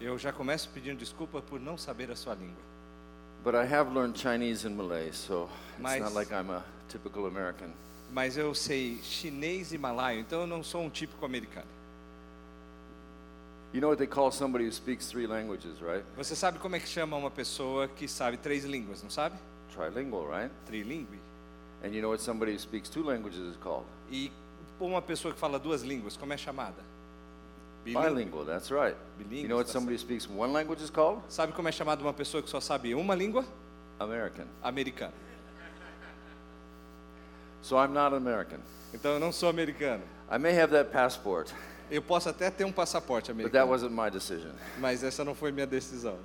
Eu já começo pedindo desculpa por não saber a sua língua. but I have learned Chinese and Malay, so it's Mas- not like I'm a typical American. Mas eu sei chinês e malaio, então eu não sou um típico americano. You know what they call somebody who speaks three languages, right? Você sabe como é que chama uma pessoa que sabe três línguas, não sabe? Trilingual, right? Trilingue. And you know what somebody who speaks two languages is called? E uma pessoa que fala duas línguas, como é chamada? Bilingual, that's right. Bilingual, You know what tá somebody who speaks one language is called? Sabe como é chamada uma pessoa que só sabe uma língua? American. Americano. So I'm not American. Então eu não sou americano. I may have that passport, Eu posso até ter um passaporte but that americano, wasn't my decision. mas essa não foi minha decisão.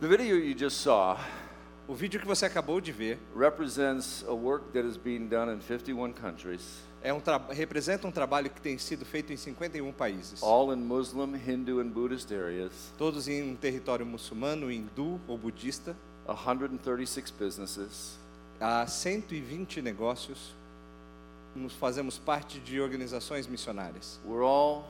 The video you just saw O vídeo que você acabou de ver represents a work that is being done in 51 countries, é um representa um trabalho que tem sido feito em 51 países, all in Muslim, Hindu, and Buddhist areas, todos em um território muçulmano, hindu ou budista. 136 businesses, Há 120 negócios. Nos fazemos parte de organizações missionárias. We're all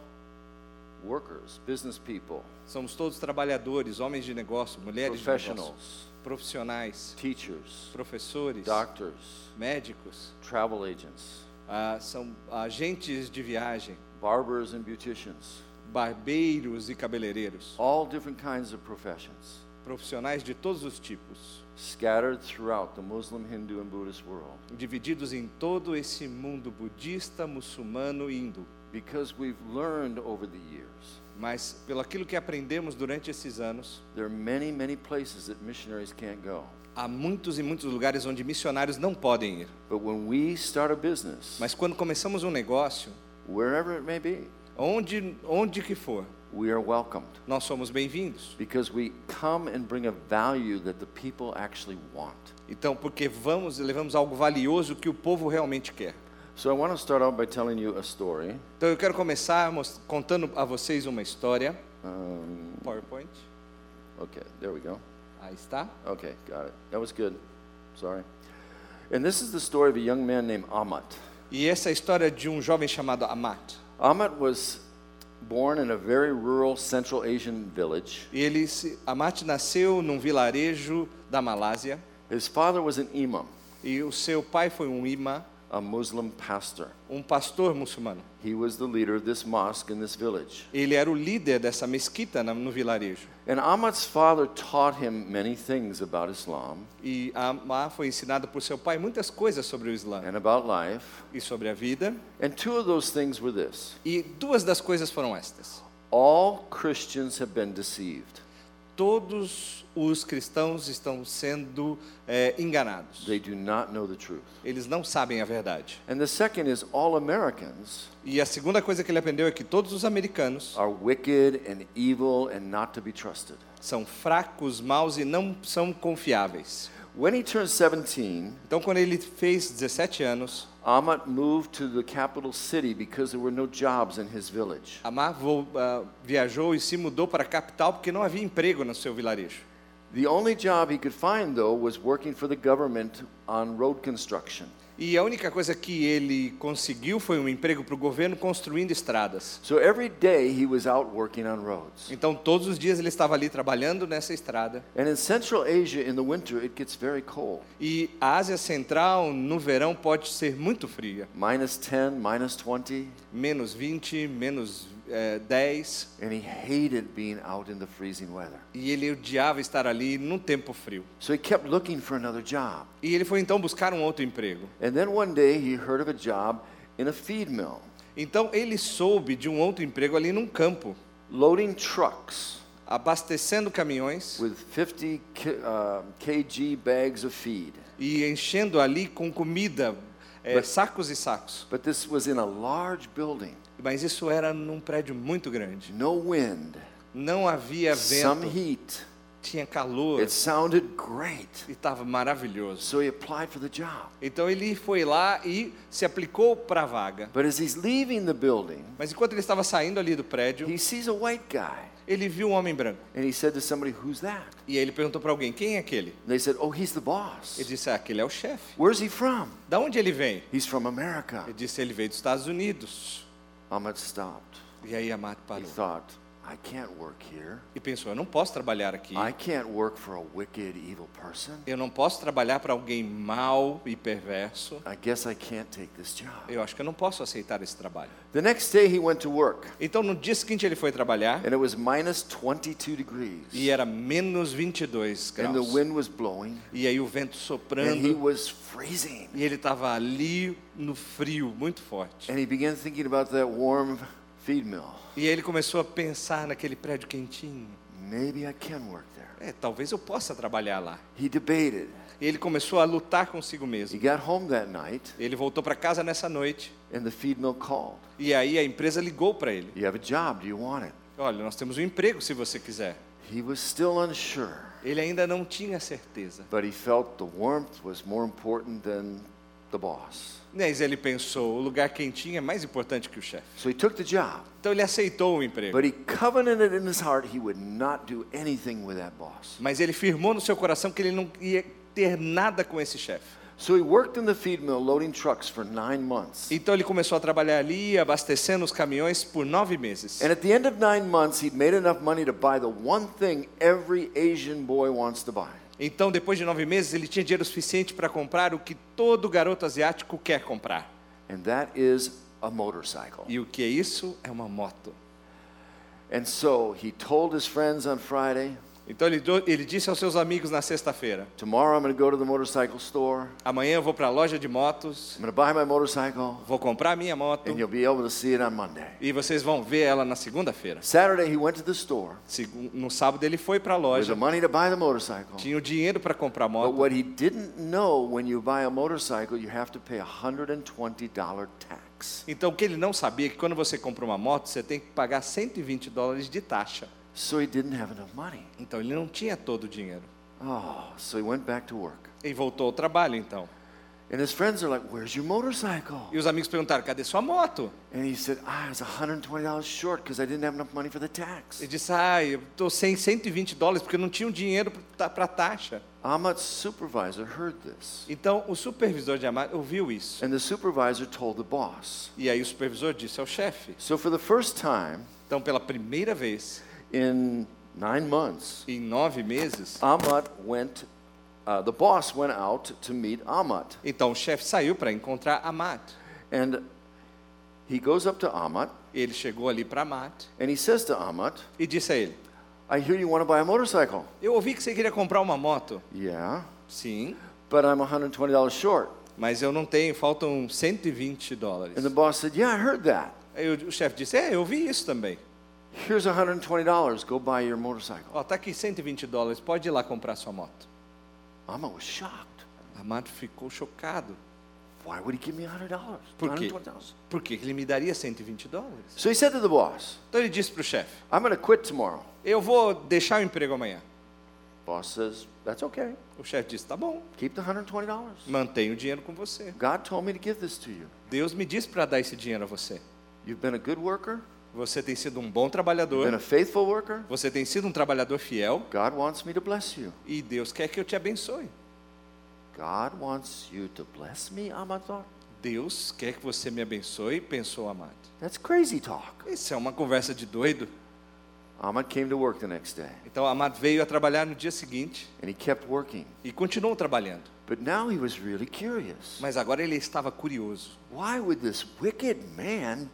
workers, business people, Somos todos trabalhadores, homens de negócio, mulheres de negócio, profissionais, teachers, professores, doctors, médicos, travel agents, ah, são agentes de viagem, barbers, and beauticians. barbeiros e cabeleireiros, All different kinds of professions profissionais de todos os tipos, scattered throughout the Muslim, Hindu, and Buddhist world divididos em todo esse mundo budista, muçulmano e hindu. because we've learned over the years. Mas pelo aquilo que aprendemos durante esses anos, There are many, many places that missionaries can't go. há muitos e muitos lugares onde missionários não podem ir. But when we start a business, Mas quando começamos um negócio, wherever it may be, onde onde que for, we are welcomed nós somos bem-vindos. because we come and bring a value that the people actually want. Então, porque vamos e levamos algo valioso que o povo realmente quer. So I want to start out by telling you a story. Então, eu quero começar contando a vocês uma história. Um, PowerPoint. okay, there we go. Aí está. Okay, got it. That was good. Sorry. And this is the story of a young man named Amat. E essa é a história de um jovem chamado Amat. Amat was born in a very rural Central Asian village. E ele, se- Amat nasceu num vilarejo da Malásia. His father was an imam, E o seu pai foi um imã, a Muslim pastor. um pastor muçulmano. He was the leader of this mosque in this village. Ele era o líder dessa mesquita no vilarejo. And Amat's father taught him many things about Islam E Amá foi ensinado por seu pai muitas coisas sobre o Islã and about life. e sobre a vida. And two of those things were this E duas das coisas foram estas. all Christians have been deceived. Todos os cristãos estão sendo eh, enganados. They do not know the truth. Eles não sabem a verdade. And the second is all Americans E a segunda coisa que ele aprendeu é que todos os americanos are wicked and evil and not to be trusted. são fracos, maus e não são confiáveis. When he turned 17, Então, quando ele fez 17 anos, Amat moved to the capital city because there were no jobs in his village. Amar vo- ah, viajou e se mudou para a capital porque não havia emprego no seu vilarejo. The only job he could find, though, was working for the government on road construction. E a única coisa que ele conseguiu foi um emprego para o governo construindo estradas. So every day he was out working on roads. Então, todos os dias ele estava ali trabalhando nessa estrada. And in Central Asia, in the winter, it gets very cold E a Ásia Central, no verão, pode ser muito fria. minus 10, minus 20. Menos 20, menos eh, 10. And he hated being out in the freezing weather. E ele odiava estar ali no tempo frio. So he kept looking for another job. E ele foi então buscar um outro emprego. And then one day he heard of a job in a feed mill, Então ele soube de um outro emprego ali num campo, loading trucks abastecendo caminhões with 50 ki- uh, kg bags of feed. e enchendo ali com comida, eh, But- sacos e sacos. But this was in a large building, Mas isso era num prédio muito grande. no wind, Não havia some vento, heat. tinha calor It sounded great. e estava maravilhoso. So he applied for the job. Então ele foi lá e se aplicou para a vaga. But as he's leaving the building, Mas enquanto ele estava saindo ali do prédio, he sees a white guy. ele viu um homem branco. And he said to somebody, Who's that? E ele perguntou para alguém: quem é aquele? They said, Oh, he's the boss. Ele disse: ah, aquele é o chefe. Where's he from? Da onde ele vem? He's from America. Ele disse: ele veio dos Estados Unidos. Ahmed stopped. E aí Amat He parou. thought, I can't work here. E pensou, eu não posso trabalhar aqui. I can't work for a wicked, evil person. Eu não posso trabalhar para alguém mau e perverso. I guess I can't take this job. Eu acho que eu não posso aceitar esse trabalho. The next day he went to work, Então no dia seguinte ele foi trabalhar and it was minus 22 degrees. e era menos 22 And the graus. wind was blowing, E aí o vento and he soprando was freezing. e ele estava ali no frio, muito forte. And he began thinking about that warm feed mill. E ele começou a pensar naquele prédio quentinho. Maybe I can work there. É, talvez eu possa trabalhar lá. He debated. Ele começou a lutar consigo He mesmo. got home that night, Ele voltou para casa nessa noite and the feed mill called. e aí a empresa ligou para ele. You have a job. Do you want it? Olha, nós temos um emprego se você quiser. He was still unsure, Ele ainda não tinha certeza. but he felt the warmth was more important than the boss. Mas ele pensou, o lugar quentinho é mais importante que o chefe. So he took the job, Então ele aceitou o emprego. but he covenanted in his heart he would not do anything with that boss. Mas ele firmou no seu coração que ele não ia ter nada com esse chefe. So he worked in the feed mill loading trucks for nine months. Então ele começou a trabalhar ali, abastecendo os caminhões por nove meses. And at the end of nine months, he'd made enough money to buy the one thing every Asian boy wants to buy. Então, depois de nove meses, ele tinha dinheiro suficiente para comprar o que todo garoto asiático quer comprar. And that is a motorcycle. E o que é isso? É uma moto. And so he told his friends on Friday, Então ele, ele disse aos seus amigos na sexta-feira: Tomorrow I'm going to go to the motorcycle store. Amanhã eu vou para a loja de motos, I'm going to buy my motorcycle, vou comprar minha moto and you'll be able to see it on Monday. e vocês vão ver ela na segunda-feira. Saturday, he went to the store No sábado ele foi para a with loja, the money to buy the motorcycle. tinha o dinheiro para comprar a But moto. what he didn't know when you buy a motorcycle, you have to pay a $120 tax. Então o que ele não sabia é que quando você compra uma moto, você tem que pagar 120 dólares de taxa. So he didn't have enough money. Então ele não tinha todo o dinheiro. Oh, so he went back to work. E voltou ao trabalho então. And his friends are like, Where's your motorcycle? E os amigos perguntaram: cadê sua moto? And he said, I was $120 short because I didn't have enough money for the tax. Ele disse: ah, eu estou sem 120 dólares porque eu não tinha o dinheiro para taxa. Ahmad's supervisor heard this. Então o supervisor de Amado ouviu isso. And the supervisor told the boss. E aí o supervisor disse ao chefe. So for the first time Então pela primeira vez in nine months, em nove meses, Ahmad went, uh, the boss went out to meet Ahmad. então o chefe saiu para encontrar Amad. And he goes up to Ahmad Ele chegou ali para Amad and he says to Ahmad, e disse a ele: I hear you want to buy a motorcycle. Eu ouvi que você queria comprar uma moto. Yeah, Sim, but I'm $120 short. mas eu não tenho, faltam 120 dólares. And the boss said, Yeah, I heard that. Aí o, o chefe disse: É, eu ouvi isso também. Here's $120. Go buy your motorcycle. Ó, tá aqui 120 dólares, pode ir lá comprar sua moto. Ahmad was shocked. Amado ficou chocado. Why would he give me $100? Por quê? $120. Por que ele me daria 120 dólares? So he said to the boss, Então ele disse para o chefe: I'm going to quit tomorrow. Eu vou deixar o emprego amanhã. Boss says, That's okay. O chefe disse: Tá bom, Keep the $120. mantenha o dinheiro com você. God told me to give this to you. Deus me disse para dar esse dinheiro a você. You've been a good worker, Você tem sido um bom been a trabalhador, faithful worker. você tem sido um trabalhador fiel God wants me to bless you. e Deus quer que eu te abençoe. God wants you to bless me, thought. Deus quer que você me abençoe, pensou Amado. That's crazy talk. Isso é uma conversa de doido. Ahmad came to work the next day, Então veio a trabalhar no dia seguinte and he kept working. e continuou trabalhando. But now he was really curious. Mas agora ele estava curioso. Why would this wicked man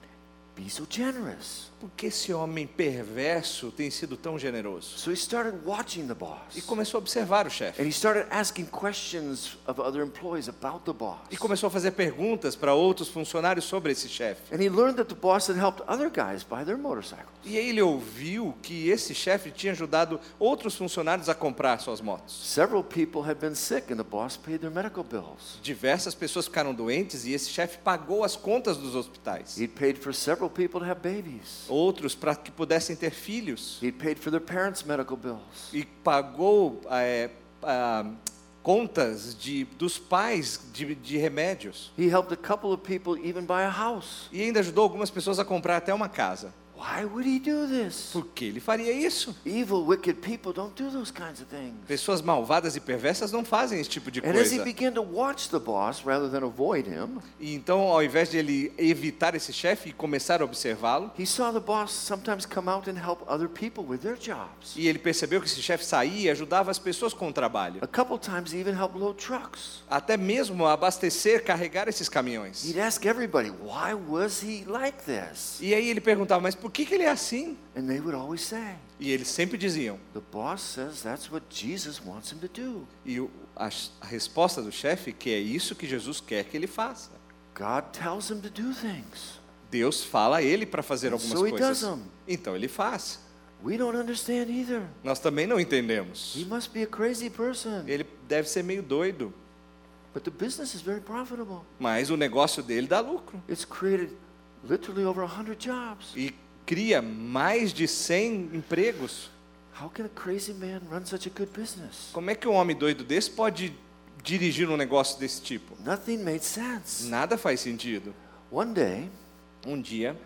be so generous? Por que esse homem perverso tem sido tão generoso? So he started watching the E boss. começou a observar o And chefe. he started asking questions of other employees about the boss. E começou a fazer perguntas para outros funcionários sobre esse chefe. And he learned that the boss had helped other guys buy their motorcycles. E ele ouviu que esse chefe tinha ajudado outros funcionários a comprar suas motos. Several people had been sick and the boss paid their medical bills. Diversas pessoas ficaram doentes e esse chefe pagou as contas dos hospitais. He'd paid for several people to have babies. Outros para que pudessem ter filhos. He'd paid for their parents' medical bills. E pagou é, contas de, dos pais de, de remédios. He helped a couple of people even buy a house. E ainda ajudou algumas pessoas a comprar até uma casa. Why would he do this? Por que ele faria isso? Evil, wicked people don't do those kinds of things. Pessoas malvadas e perversas não fazem esse tipo de And as he coisa. began to watch the boss rather than avoid him, E então, ao invés de ele evitar esse chefe e começar a observá-lo, he saw the boss sometimes come out and help other people with their jobs. e ele percebeu que esse chefe saía e ajudava as pessoas com o trabalho. A couple times he even helped load trucks. Até mesmo abastecer, carregar esses caminhões. He'd ask everybody, why was he like this? E aí ele perguntava, mas por que, que ele é assim? And they would always say, E eles sempre diziam. the boss says that's what Jesus wants him to do. E o- a, a resposta do chefe que é isso que Jesus quer que ele faça. God tells him to do things. Deus fala a ele para fazer And algumas so he coisas. does. Então ele faz. We don't understand either. Nós também não entendemos. He must be a crazy person. Ele deve ser meio doido, But the business is very profitable. mas o negócio dele dá lucro It's created literally over 100 jobs. e cria mais de 100 empregos. How can a crazy man run such a good business? Como é que um homem doido desse pode dirigir um negócio desse tipo? Nothing made sense. Nada faz sentido. One day, Um dia,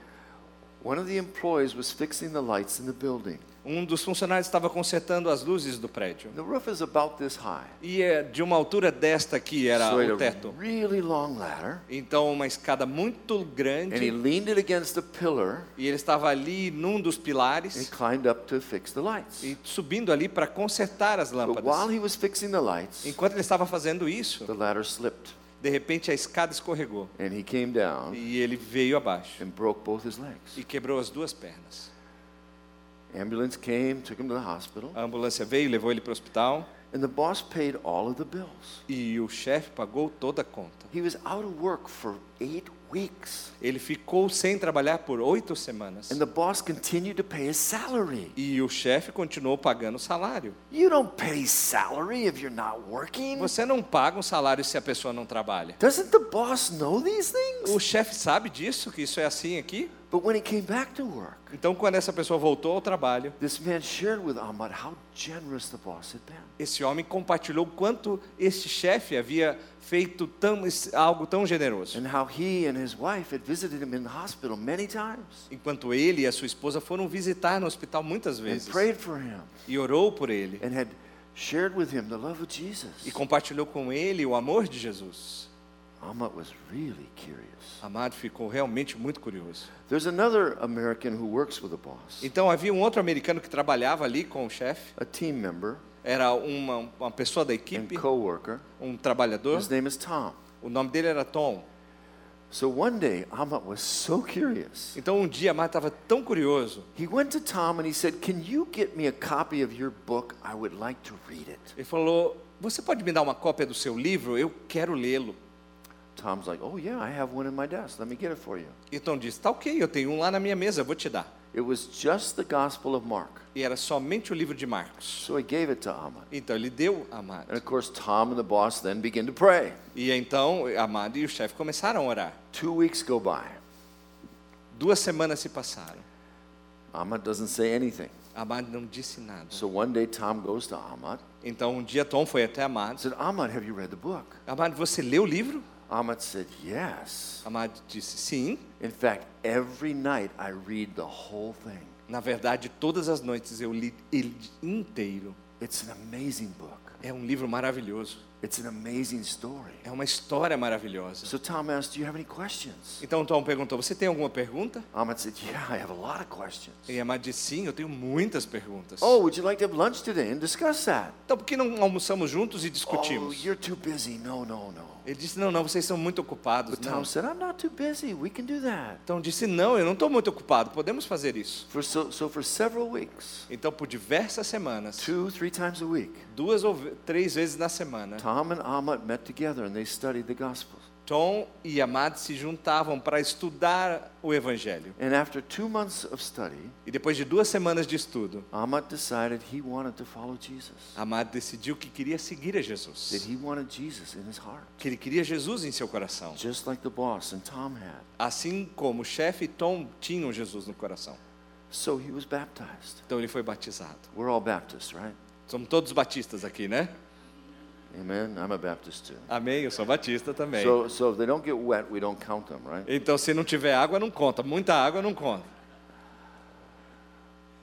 one of the employees was fixing the lights in the building. Um dos funcionários estava consertando as luzes do prédio. The roof is about this high. E é de uma altura desta aqui era so o teto. really long ladder, Então, uma escada muito and he grande. leaned it against the pillar E ele estava ali num dos and pilares climbed up to fix the lights. e subindo ali para consertar as But while lâmpadas. he was fixing the lights, Enquanto ele estava fazendo isso, the ladder slipped, de repente a escada escorregou and he came down e ele veio abaixo and broke both his legs. e quebrou as duas pernas. Ambulance came, took him to the hospital, A ambulância veio, levou ele para o hospital and the boss paid all of the bills. e o chefe pagou toda a conta. He was out of work for eight weeks, Ele ficou sem trabalhar por oito semanas and the boss continued to pay his salary. e o chefe continuou pagando o salário. You don't pay salary if you're not working. Você não paga um salário se a pessoa não trabalha. Doesn't the boss know these things? O chefe sabe disso, que isso é assim aqui? But when he came back to work, Então, quando essa pessoa voltou ao trabalho, this man shared with Ahmad how generous the boss had been. esse homem compartilhou quanto este chefe havia feito tão, algo tão generoso. Enquanto ele e a sua esposa foram visitar no hospital muitas vezes prayed for him e orou por ele and had shared with him the love of e compartilhou com ele o amor de Jesus. Ahmad was really curious. Amado ficou realmente muito curioso. There's another American who works with the boss, Então havia um outro americano que trabalhava ali com o chefe, a team member era uma, uma pessoa da and equipe, co-worker. um trabalhador. His name is Tom. O nome dele era Tom. So one day, Ahmad was so curious. Então um dia Amado estava tão curioso, He went to Tom and he said, Can you get me a copy of your book? I would like to read it. ele falou: Você pode me dar uma cópia do seu livro? Eu quero lê-lo. Tom's like, Oh, yeah, I have one in my desk. Let me get it for you. E Tom disse: Tá ok, eu tenho um lá na minha mesa, vou te dar. It was just the Gospel of Mark. E era somente o livro de Marcos. So he gave it to Ahmad. Então ele deu a Amado. And of course, Tom and the boss then began to pray. E então Amado e o chefe começaram a orar. Two weeks go by. Duas semanas se passaram. Ahmad doesn't say anything. Amado não disse nada. So one day, Tom goes to Ahmad Então um dia Tom foi até and Amado. said, Ahmad, have you read the book? Amado, você leu o livro? Ahmad said, Yes. Amado disse sim. In fact, every night I read the whole thing. Na verdade, todas as noites eu li ele inteiro. It's an amazing book. É um livro maravilhoso. It's an amazing story. É uma história maravilhosa. So Tom asked, Do you have any questions? Então Tom perguntou: Você tem alguma pergunta? Ahmad said, Yeah, I have a lot of questions. E Amado disse: Sim, eu tenho muitas perguntas. Oh, would you like to have lunch today and discuss that? Então por que não almoçamos juntos e Oh, discutimos? you're too busy. No, no, no. Ele disse: Não, não, vocês são muito ocupados. But Não. Tom said, I'm not too busy. We can do that. Então disse: Não, eu não estou muito ocupado. Podemos fazer isso. For so, so for several weeks, Então por diversas semanas, two, three times a week, duas ou três vezes na semana, Tom and Ahmad met together and they studied the Gospels. Tom e Amad se juntavam para estudar o Evangelho. And after two months of study, E depois de duas semanas de estudo, Ahmad decided he wanted to follow Jesus. Amad decidiu que queria seguir a That Jesus. he wanted Jesus in his heart, Que ele queria Jesus em seu coração. just like the boss and Tom had. Assim como o chefe e Tom tinham Jesus no coração. So he was baptized. Então ele foi batizado. We're all Baptists, right? Somos todos batistas aqui, né? Amen. I'm a Baptist too. Amém, eu sou batista também. So, so if they don't get wet, we don't count them, right? Então se não tiver água, não conta. Muita água não conta.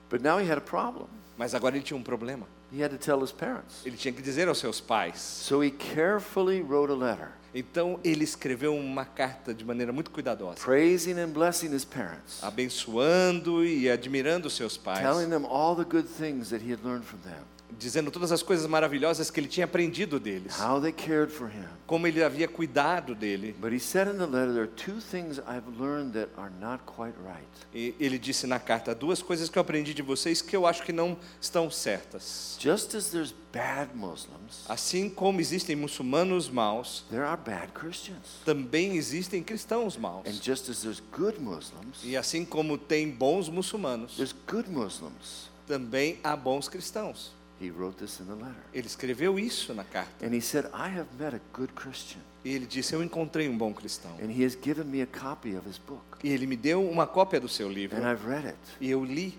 But now he had a problem. Mas agora ele tinha um problema. He had to tell his parents. Ele tinha que dizer aos seus pais. So he carefully wrote a letter Então ele escreveu uma carta de maneira muito cuidadosa, praising and blessing his parents, abençoando e admirando seus pais, telling them all the good things that he had learned from them, dizendo todas as coisas maravilhosas que ele tinha aprendido deles, how they cared for him. como ele havia cuidado dele. But he said in the letter, there are two things I've learned that are not quite right. E ele disse na carta duas coisas que eu aprendi de vocês que eu acho que não estão certas. Just as there's bad Muslims, Assim como existem muçulmanos maus, there are bad Christians. também existem cristãos maus. And just as there's good Muslims, E assim como tem bons muçulmanos, there's good Muslims. também há bons cristãos. He wrote this in the letter. Ele escreveu isso na carta. And he said, I have met a good Christian. E ele disse: Eu encontrei um bom cristão. And he has given me a copy of his book. E ele me deu uma cópia do seu livro. And I've read it. E eu li.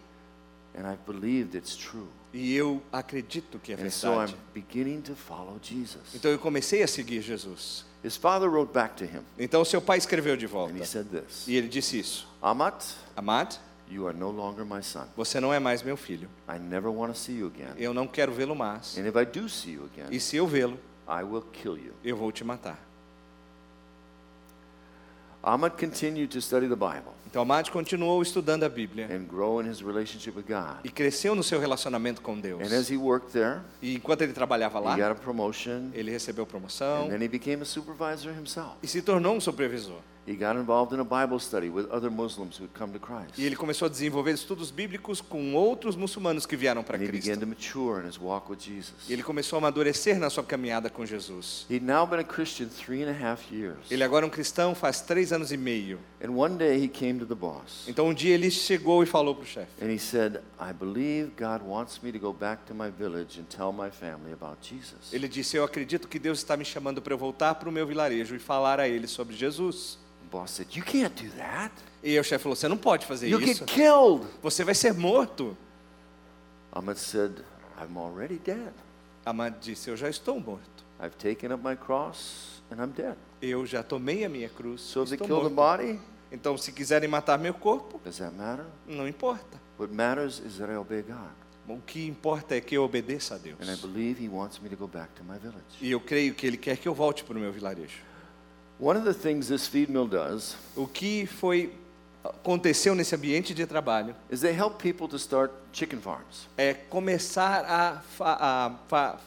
And I've believed it's true. E eu acredito que é And so I'm verdade. beginning to follow Jesus. Então eu comecei a seguir Jesus. His father wrote back to him. Então seu pai escreveu de And volta. he said this E ele disse isso: Amat, Amad, you are no longer my son. você não é mais meu filho. I never want to see you again. Eu não quero vê-lo mais. And if I do see you again, E se eu vê-lo, I will kill you. eu vou te matar. Ahmad continued to study the Bible Então Amad continuou estudando a Bíblia and grow in his relationship with God. e cresceu no seu relacionamento com Deus. And as he worked there, E enquanto ele trabalhava he lá, got a promotion, ele recebeu promoção and then he became a supervisor himself. e se tornou um supervisor. He got involved in a Bible study with other Muslims who had come to Christ. E ele começou a desenvolver estudos bíblicos com outros muçulmanos que vieram para he began Cristo. to mature in his walk with Jesus. E ele começou a amadurecer na sua caminhada com Jesus. He'd now been a Christian three and a half years. Ele agora é um cristão faz três anos e meio. And one day he came to the boss Então um dia ele chegou e falou para o chefe. and he said, I believe God wants me to go back to my village and tell my family about Jesus. Ele disse: Eu acredito que Deus está me chamando para eu voltar para o meu vilarejo e falar a eles sobre Jesus. The boss said, You can't do that. E o chefe falou: Você não pode fazer You'll isso. get killed. Você vai ser morto. Ahmed said, I'm already dead. Disse: Eu já estou morto. I've taken up my cross and I'm dead. Eu já tomei a minha cruz. So they estou kill the body, Então, se quiserem matar meu corpo, does that matter? não importa. What matters is that I obey God. O que importa é que eu obedeça a Deus. And I believe He wants me to go back to my village. E eu creio que Ele quer que eu volte para o meu vilarejo. One of the things this feed mill does O que foi aconteceu nesse ambiente de trabalho is they help people to start chicken farms. é começar a, fa- a fa-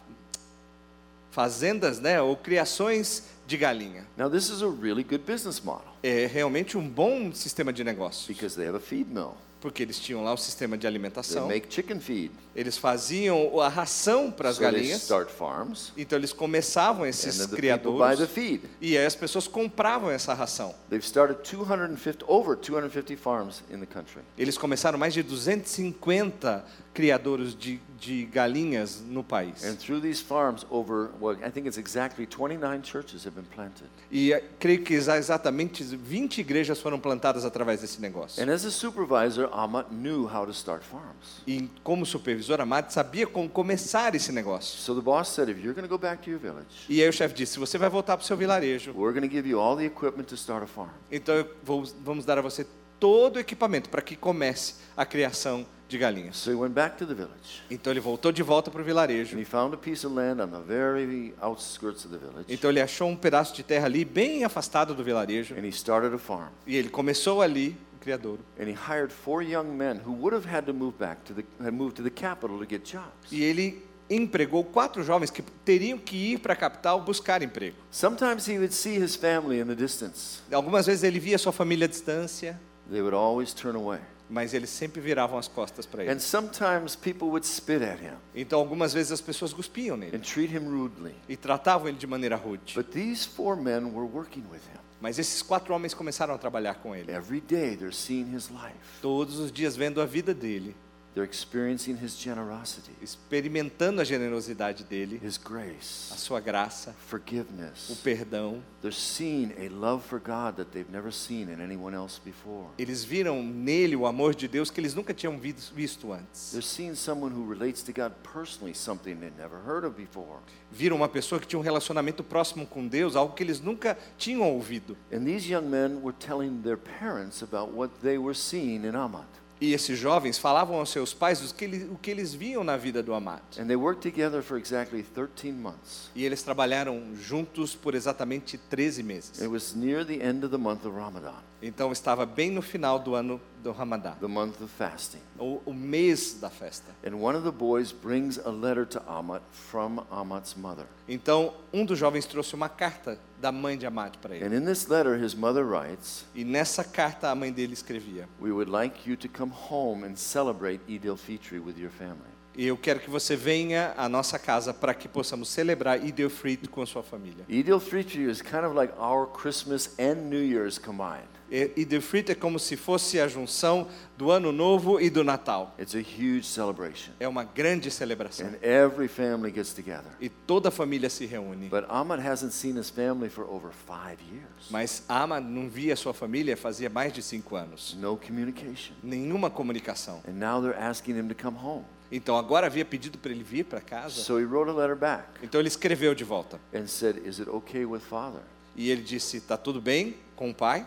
fazendas, né, ou criações de galinha. Now, this is a really good business model É realmente um bom sistema de negócio, because they have a feed mill. porque eles tinham lá o sistema de They alimentação. make chicken feed. Eles faziam a ração para as So they galinhas. start farms, Então eles começavam and esses then the people buy the criadouros feed. e aí as pessoas compravam essa ração. They've started 250, over 250 farms in the country. Eles começaram mais de 250 criadouros de, de galinhas no país. And through these farms, over, well, I think it's exactly 29 churches have been planted. E eh, creio que exa- exatamente 20 igrejas foram plantadas através desse negócio. And as a supervisor, Amat knew how to start farms. E como supervisor, Amado sabia como começar esse negócio. So the boss said, if you're going to go back to your village, E aí o chefe disse: você vai voltar para o seu vilarejo, we're going to give you all the equipment to start a farm. então eu vou, vamos dar a você todo o equipamento para que comece a criação de galinhas. So he went back to the village. Então ele voltou de volta para o vilarejo. And he found a piece of land on the very outskirts of the village. Então ele achou um pedaço de terra ali, bem afastado do vilarejo, And he started a farm. e ele começou ali o criadouro. And he hired four young men who would have had to move back to the, had moved to the capital to get jobs. E ele empregou quatro jovens que teriam que ir para a capital buscar emprego. Sometimes he would see his family in the distance. Algumas vezes ele via sua família à distância, They would always turn away. Mas eles sempre viravam as costas para ele. And sometimes people would spit at him Então algumas vezes as pessoas cuspiam nele and treat him rudely. e tratavam ele de maneira rude. But these four men were working with him. Mas esses quatro homens começaram a trabalhar com ele. Every day they're seeing his life. Todos os dias vendo a vida dele, They're experiencing his generosity, experimentando a generosidade dele, his a grace, sua graça, o forgiveness. perdão. They're seeing a love for God that they've never seen in anyone else before. Eles viram nele o amor de Deus que eles nunca tinham vis- visto antes. They're seeing someone who relates to God personally, something they'd never heard of before. Viram uma pessoa que tinha um relacionamento próximo com Deus, algo que eles nunca tinham ouvido. And these young men were telling their parents about what they were seeing in Amat. E esses jovens falavam aos seus pais o que, ele- o que eles viam na vida do Amad. And they worked together for exactly 13 months. E eles trabalharam juntos por exatamente 13 meses. It was near the end of the month of Ramadan, Então estava bem no final do ano do Ramadã, the month of fasting. o, o mês da festa. And one of the boys brings a letter to Amat from Amat's mother. Então um dos jovens trouxe uma carta da mãe de Amad para ele. And in this letter, his mother writes, E nessa carta a mãe dele escrevia: We would like you to come home and celebrate Eid al-Fitr with your family. E eu quero que você venha à nossa casa para que possamos celebrar Eid al-Fitr com a sua família. Eid al-Fitr is kind of like our Christmas and New Year's combined. E- Eid al-Fitr é como se fosse a junção do Ano Novo e do Natal. It's a huge celebration. É uma grande celebração. And every family gets together. E toda a família se reúne. But Ahmad hasn't seen his family for over five years. Mas Ama não via sua família fazia mais de cinco anos. No communication. Nenhuma comunicação. And now they're asking him to come home. Então agora havia pedido para ele vir para casa. So he wrote a letter back Então ele escreveu de volta. and said, Is it okay with father? E ele disse: Tá tudo bem com o pai?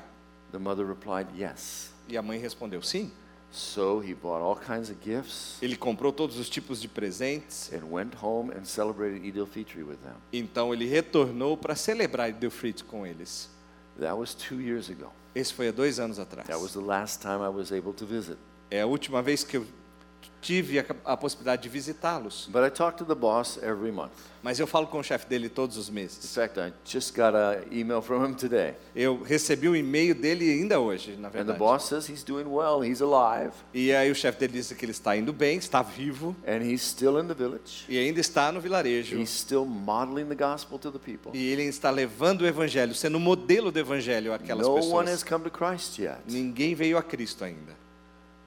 The mother replied, Yes. E a mãe respondeu: Sim. So he bought all kinds of gifts Ele comprou todos os tipos de presentes. and went home and celebrated Eid al-Fitr with them. Então ele retornou para celebrar Eid al-Fitr com eles. That was two years ago. Esse foi há dois anos atrás. That was the last time I was able to visit. É a última vez que eu tive a, a possibilidade de visitá-los. But I talk to the boss every month. Mas eu falo com o chefe dele todos os In meses. fact, I just got an email from him today. Eu recebi um e-mail dele ainda hoje, na And the verdade. boss says he's doing well, he's alive, E aí o chefe dele disse que ele está indo bem, está vivo and he's still in the village. e ainda está no vilarejo. He's still modeling the gospel to the people. E ele está levando o evangelho, sendo modelo do evangelho àquelas No one has pessoas. come to Christ yet, Ninguém veio a Cristo ainda,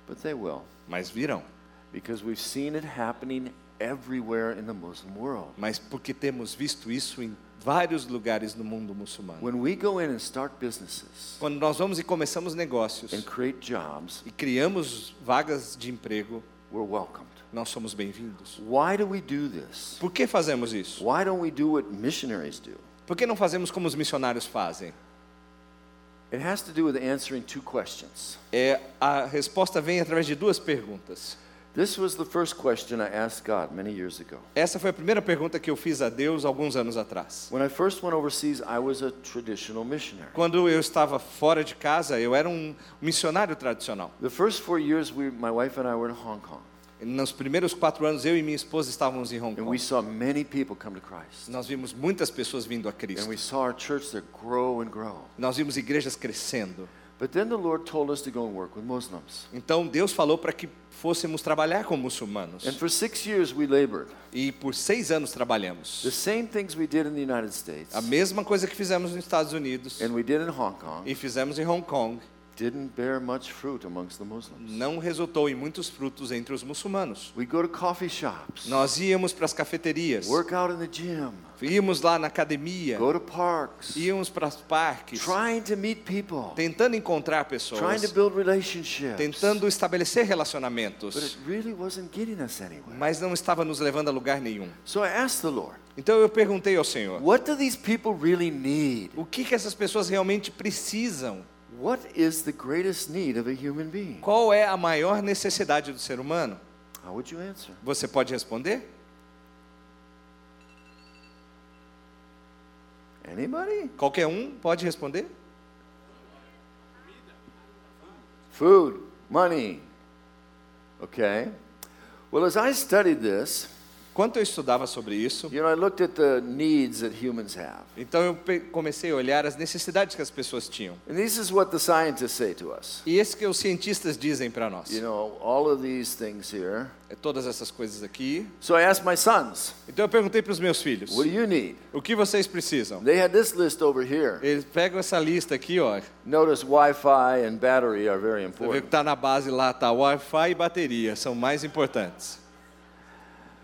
but they will, mas virão. Because we've seen it happening everywhere in the Muslim world. Mas porque temos visto isso em vários lugares no mundo muçulmano. When we go in and start businesses Quando nós vamos e começamos negócios and create jobs, e criamos vagas de emprego, we're welcomed. nós somos bem-vindos. Why do we do this? Por que fazemos isso? Why don't we do what missionaries do? Por que não fazemos como os missionários fazem? It has to do with answering two questions. É, a resposta vem através de duas perguntas. This was the first question I asked God many years ago. Essa foi a primeira pergunta que eu fiz a Deus alguns anos atrás. When I first went overseas, I was a traditional missionary. Quando eu estava fora de casa, eu era um missionário tradicional. The first four years, we, my wife and I were in Hong Kong, Nos primeiros quatro anos, eu e minha esposa estávamos em Hong and Kong. we saw many people come to Christ. Nós vimos muitas pessoas vindo a And Cristo. we saw our church there grow and grow. Nós vimos igrejas crescendo. But then the Lord told us to go and work with Muslims. Então Deus falou para que fôssemos trabalhar com muçulmanos. And for six years, we labored. E por seis anos trabalhamos. The same things we did in the United States A mesma coisa que fizemos nos Estados Unidos and we did in Hong Kong e fizemos em Hong Kong didn't bear much fruit amongst the Muslims. não resultou em muitos frutos entre os muçulmanos. We go to coffee shops, Nós íamos para as cafeterias, work out in the gym, íamos lá na academia, go to parks, íamos para os parques, trying to meet people, tentando encontrar trying pessoas, to build relationships. tentando estabelecer But relacionamentos, it really wasn't getting us anywhere. mas não estava nos levando a lugar nenhum. So I asked the Lord, Então eu perguntei ao Senhor: what do these people really need? o que, que essas pessoas realmente precisam? What is the greatest need of a human being? Qual é a maior necessidade do ser humano? How would you answer? Você pode responder? Anybody? Qualquer um pode responder? Food, money. Okay. Well, as I studied this, Quando eu estudava sobre isso, you know, I looked at the needs that humans have. então eu pe- comecei a olhar as necessidades que as pessoas tinham. And this is what the scientists say to us. E esse que os cientistas dizem para nós. You know, all of these things here. É todas essas coisas aqui. So I asked my sons, Então eu perguntei para os meus filhos: what do you need? o que vocês precisam? They had this list over here. Eles pegam essa lista aqui, ó. Notice Wi-Fi and battery are very Você vê que important. está na base lá, tá Wi-Fi e bateria, são mais importantes.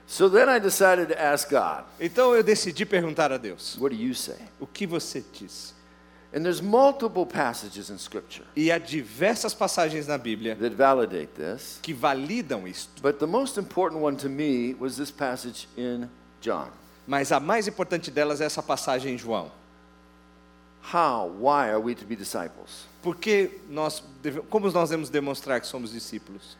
So then I decided to ask God, Então eu decidi perguntar a Deus: what do you say? o que você diz? And there's multiple passages in Scripture E há diversas passagens na Bíblia that validate this, que validam isto. but the most important one to me was this passage in John. Mas a mais importante delas é essa passagem em João. How, why are we to be disciples? Porque nós, deve- como nós devemos demonstrar que somos discípulos?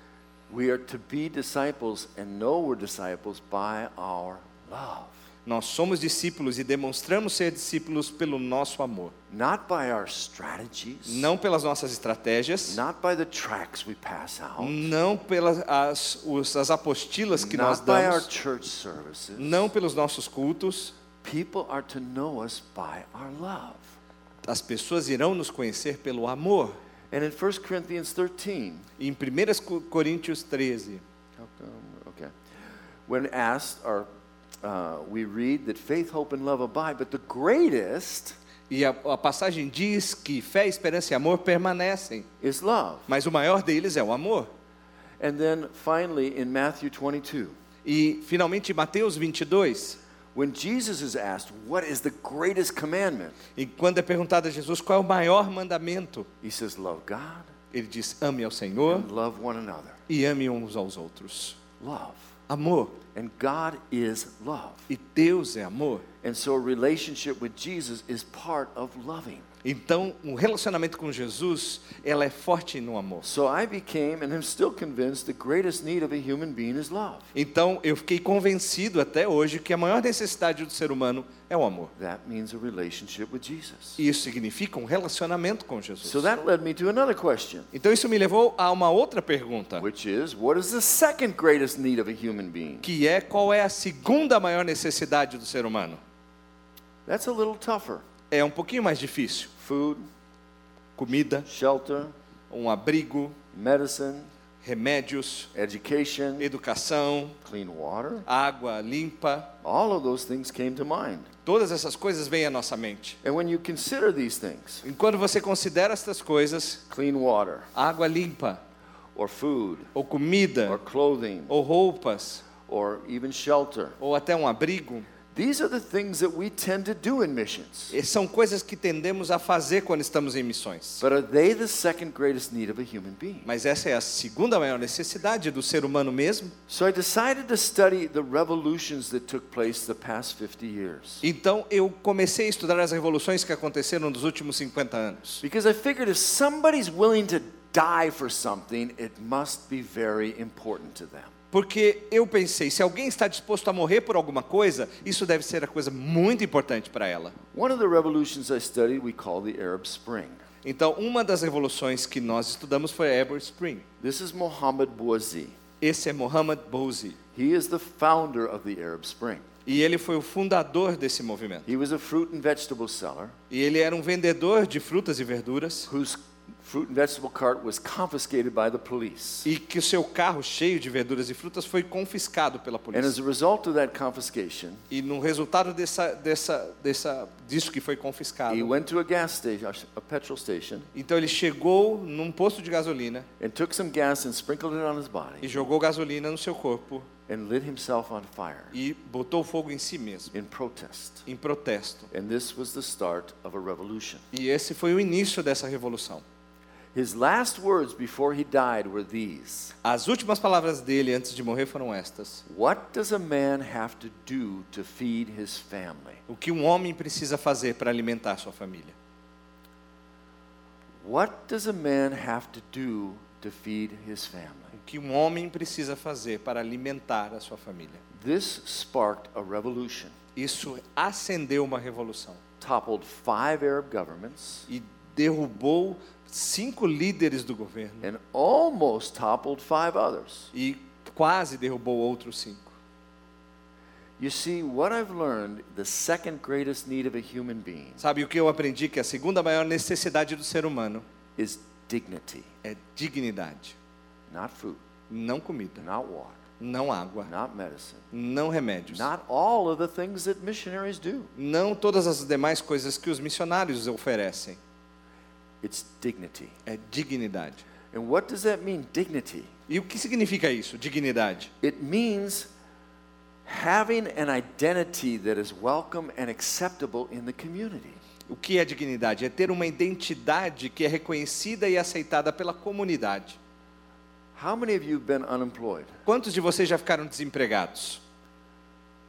We are to be disciples and know we're disciples by our love, Nós somos discípulos e demonstramos ser discípulos pelo nosso amor, not by our strategies, não pelas nossas estratégias, not by the tracks we pass out, não pelas as, os- as apostilas que nós not by our damos, church services. não pelos nossos cultos. People are to know us by our love. As pessoas irão nos conhecer pelo amor. And in 1 Corinthians 13, Em 1 Co- Coríntios 13, how come- okay, when asked, or uh, we read that faith, hope, and love abide, but the greatest e a, a passagem diz que fé, esperança e amor permanecem, is love. mas o maior deles é o amor. And then finally, in Matthew 22, E finalmente Mateus 22, when Jesus is asked, What is the greatest commandment? e quando é perguntado a Jesus qual é o maior mandamento, He says, Love God ele diz: ame ao Senhor and love one another. e ame uns aos outros. Love. Amor. And God is love. E Deus é amor. And so a relationship with Jesus is part of loving. Então, um relacionamento com Jesus, ela é forte no amor. So I became and am still convinced the greatest need of a human being is love. Então, eu fiquei convencido até hoje que a maior necessidade do ser humano é o amor. That means a relationship with Jesus. Isso significa um relacionamento com Jesus. So that led me to another question, Então, isso me levou a uma outra pergunta, which is what is the second greatest need of a human being? que é qual é a segunda maior necessidade do ser humano? That's a little tougher. É um pouquinho mais difícil. Food, Comida, shelter, um abrigo, medicine, remédios, education, educação, clean water. água limpa. All of those things came to mind. Todas essas coisas vêm à nossa mente. And when you consider these things, E quando você considera estas coisas, clean water, água limpa, or food, ou or comida, clothing, ou roupas, or even shelter, ou até um abrigo, these are the things that we tend to do in missions. eh, são coisas que tendemos a fazer quando estamos em missões. But are they the second greatest need of a human being? Mas essa é a segunda maior necessidade do ser humano mesmo. So I decided to study the revolutions that took place the past 50 years. Então eu comecei a estudar as revoluções que aconteceram nos últimos 50 anos. Because I figured if somebody's willing to die for something, it must be very important to them. Porque eu pensei, se alguém está disposto a morrer por alguma coisa, isso deve ser a coisa muito importante para ela. Studied. Então, uma das revoluções que nós estudamos foi a Arab Spring. This is Mohammed Bouazi. Esse é Mohammad Bouazi. He is the founder of the Arab Spring. E ele foi o fundador desse movimento. He was a fruit and vegetable seller E ele era um vendedor de frutas e verduras whose fruit and vegetable cart was confiscated by the police. e que o seu carro cheio de verduras e frutas foi confiscado pela And as polícia. a result of that confiscation, E no resultado dessa, dessa, dessa, disso que foi he confiscado, went to a gas station, a petrol station, então ele chegou num posto de gasolina and took some gas and sprinkled it on his e body jogou gasolina no seu corpo and lit himself on fire e botou fogo em si mesmo, in protest. em protesto. And this was the start of a revolution. E esse foi o início dessa revolução. His last words before he died were these As últimas palavras dele antes de morrer foram estas: What does a man have to do to feed his family? O que um homem precisa fazer para alimentar sua família? What does a man have to do to feed his family? O que um homem precisa fazer para alimentar a sua família? This sparked a revolution, Isso acendeu uma revolução toppled five Arab governments, e derrubou cinco líderes do governo. And almost toppled five others. e quase derrubou outros cinco. You see, what I've learned, the second greatest need of a human being Sabe o que eu aprendi? Que a segunda maior necessidade do ser humano is dignity, é dignidade, not food, não comida, not water, não água, not medicine, não remédios, not all of the things that missionaries do. não todas as demais coisas que os missionários oferecem. It's dignity. É dignidade. And what does that mean, dignity? E o que significa isso, dignidade? It means having an identity that is welcome and acceptable in the community. O que é dignidade? É ter uma identidade que é reconhecida e aceitada pela comunidade. How many of you have been unemployed? Quantos de vocês já ficaram desempregados?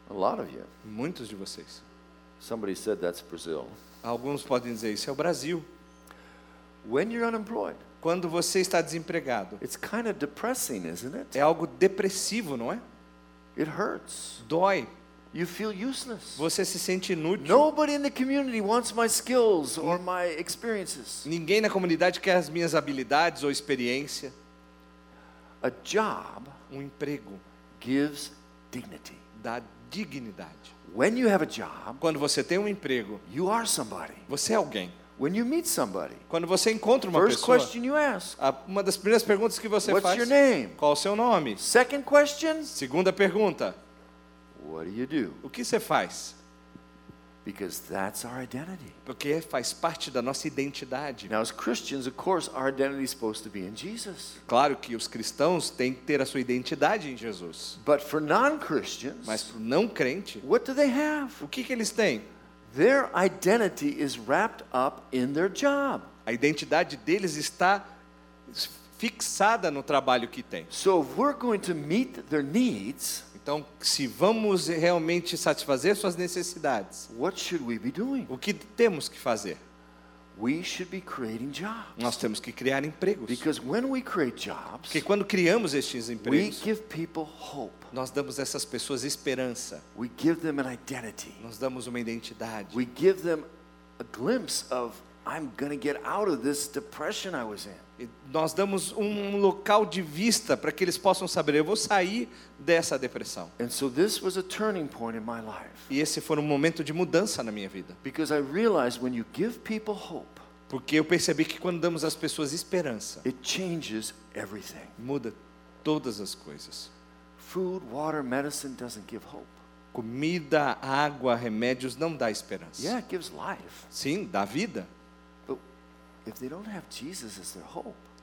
A lot of you. Muitos de vocês. Somebody said that's Brazil. Alguns podem dizer isso é o Brasil. When you're unemployed, Quando você está desempregado, it's kind of depressing, isn't it? é algo depressivo, não é? It hurts. Dói. You feel useless. Você se sente inútil. Nobody in the community wants my skills or my experiences. Ninguém na comunidade quer as minhas habilidades ou experiência. A job Um emprego gives dignity. dá dignidade. When you have a job, Quando você tem um emprego, you are somebody. você é alguém. When you meet somebody, Quando você encontra uma first pessoa, question you ask, a- uma das primeiras perguntas que você What's faz, your name? qual o seu nome? Second question, Segunda pergunta, what do you do? o que você faz? Because that's our identity. Porque faz parte da nossa identidade. Now, as Christians, of course, our identity is supposed to be in Jesus. Claro que os cristãos têm que ter a sua identidade em Jesus. But for non Christians, Mas para o não crente, what do they have? o que, que eles têm? Their identity is wrapped up in their job. A identidade deles está fixada no trabalho que tem. So, if we're going to meet their needs, Então, se vamos realmente satisfazer suas necessidades, what should we be doing? o que temos que fazer? We should be creating jobs. Nós temos que criar empregos. Because when we create jobs, Porque quando criamos estes we empregos, give people hope. nós damos a essas pessoas esperança. We give them an identity. Nós damos uma identidade. We give them a glimpse of, I'm going to get out of this depression I was in. Nós damos um local de vista para que eles possam saber, eu vou sair dessa depressão. And so this was a turning point in my life. E esse foi um momento de mudança na minha vida. Because I realized when you give people hope, Porque eu percebi que quando damos às pessoas esperança, it changes everything. muda todas as coisas. Food, water, medicine doesn't give hope. Comida, água, remédios não dá esperança. Yeah, it gives life. Sim, dá vida. But if they don't have Jesus as their hope,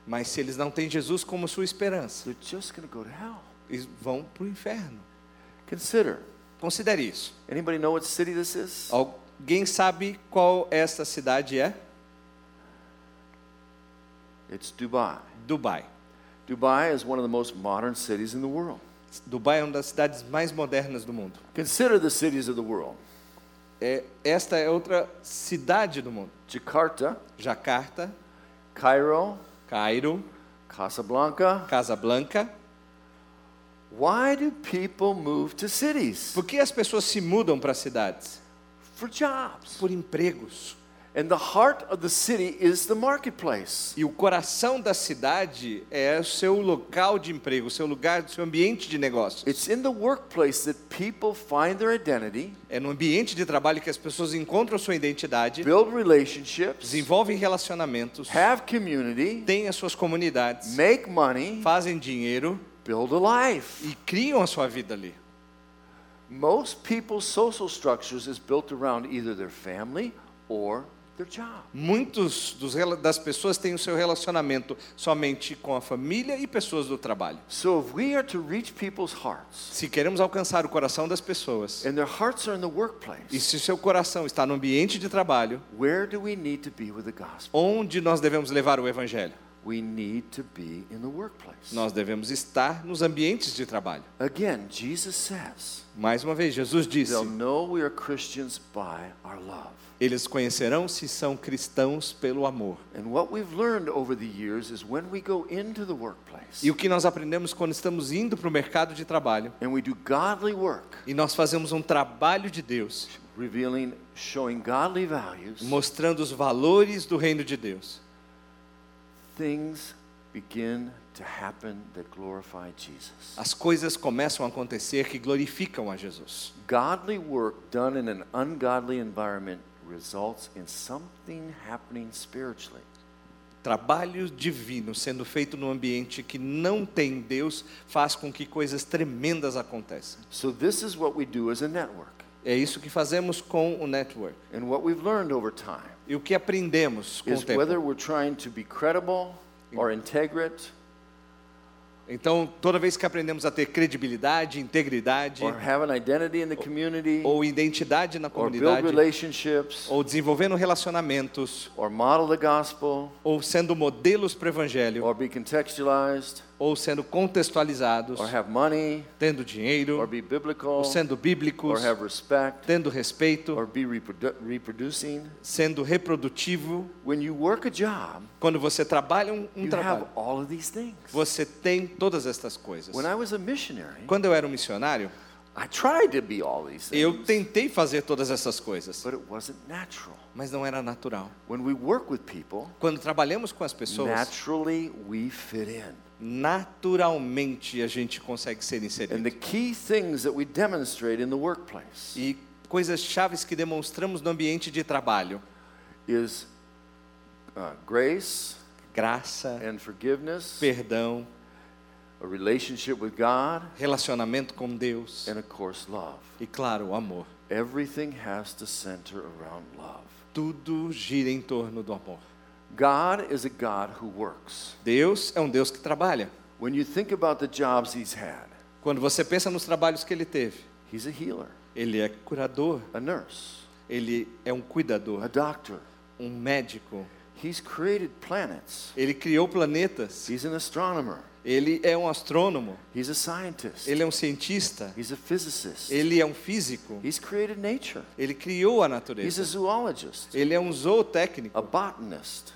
Mas se eles não têm Jesus como sua esperança, they're just going to go to hell. eles vão para o inferno. Consider. Considere isso. Anybody know what city this is? Alguém sabe qual esta cidade é? It's Dubai. Dubai. Dubai is one of the most modern cities in the world. Dubai é uma das cidades mais modernas do mundo. Consider the cities of the world. É, esta é outra cidade do mundo. Jakarta, Jacarta, Cairo, Cairo, Casablanca. Casablanca. Why do people move to cities? Por que as pessoas se mudam para cidades? For jobs. Por empregos. And the heart of the city is the marketplace. E o coração da cidade é o seu local de emprego, o seu lugar, o seu ambiente de negócios. It's in the workplace that people find their identity, É no ambiente de trabalho que as pessoas encontram sua identidade, build relationships, desenvolvem relacionamentos, have community, têm as suas comunidades, make money, fazem dinheiro build a life. e criam a sua vida ali. Most people's social structures is built around either their family or. Muitos dos, das pessoas têm o seu relacionamento somente com a família e pessoas do trabalho. So if we are to reach people's hearts, Se queremos alcançar o coração das pessoas, and their hearts are in the e workplace, se seu coração está no ambiente de trabalho, where do we need to be with the gospel? onde nós devemos levar o evangelho? We need to be in the workplace. Nós devemos estar nos ambientes de trabalho. Again, Jesus says, Mais uma vez, Jesus disse: they'll know we are Christians by our love. Eles conhecerão se são cristãos pelo amor. E o que nós aprendemos quando estamos indo para o mercado de trabalho and we do godly work, e nós fazemos um trabalho de Deus, revealing, showing godly values, mostrando os valores do reino de Deus, things begin to happen that glorify Jesus. as coisas começam a acontecer que glorificam a Jesus. Godly work done in an ungodly environment results in something happening spiritually. Trabalho divino sendo feito num ambiente que não tem Deus faz com que coisas tremendas aconteçam. So, this is what we do as a network. É isso que fazemos com o network. And what we've learned over time E o que aprendemos com o is whether tempo? we're trying to be credible or integrate Então, toda vez que aprendemos a ter credibilidade, integridade, or have an identity in the community ou identidade na comunidade, relationships ou desenvolvendo relacionamentos, or model the gospel ou sendo modelos para o evangelho, or be contextualized, ou sendo contextualizados, or have money tendo or dinheiro, be biblical ou sendo or bíblicos, have respect tendo respeito, or be reprodu- reproducing. sendo reprodutivo. When you work a job, Quando você trabalha um, um you trabalho, have all of these things. você tem todas estas coisas. When I was a missionary, Quando eu era um missionário, I tried to be all these eu tentei fazer todas essas coisas, but it wasn't natural. mas não era natural. When we work with people, Quando trabalhamos com as pessoas, naturally we fit in. Naturalmente a gente consegue ser And inserido. the key things that we demonstrate in the workplace E coisas chaves que demonstramos no ambiente de trabalho: is uh, grace graça, and forgiveness, perdão, a relationship with God, relacionamento com Deus and of course, love. e, claro, o amor. Everything has to center around love. Tudo gira em torno do amor. God is a God who works. Deus é um Deus que trabalha. When you think about the jobs He's had, Quando você pensa nos trabalhos que ele teve, He's a healer, ele é curador, a nurse, ele é um a cuidador, doctor. um médico. He's created planets. Ele criou planetas. He's an astronomer. Ele é um astrônomo. He's a scientist. Ele é um cientista. He's a physicist. Ele é um físico. He's created nature. Ele criou a He's a natureza. zoologist, Ele é um zootécnico. a botanist,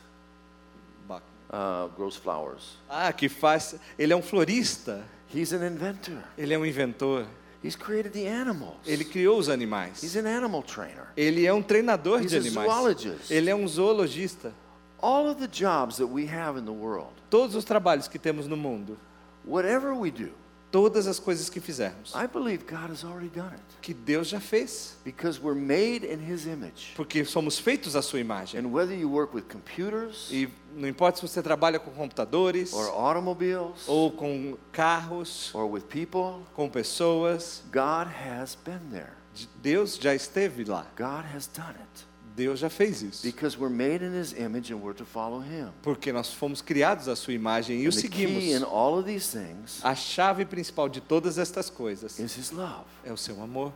uh, grows flowers. Ah, que faz. Ele é um florista. He's an inventor. Ele é um inventor. He's created the animals. Ele criou os He's animais. an animal trainer. Ele é um treinador He's de a animais. zoologist. Ele é um zoologista. All of the jobs that we have in the world, Todos os trabalhos que temos no mundo, whatever we do, todas as coisas que fizermos, I believe God has already done it que Deus já fez. because we're made in His image. Porque somos feitos à sua imagem. And whether you work with computers E não importa se você trabalha com computadores, or automobiles ou com carros, or with people, com pessoas, God has been there. Deus já esteve lá. God has done it Deus já fez isso. because we're made in His image and we're to follow Him. Porque nós fomos criados à sua imagem e o And the key in seguimos. all of these things A chave principal de todas estas coisas is His love. é o seu amor.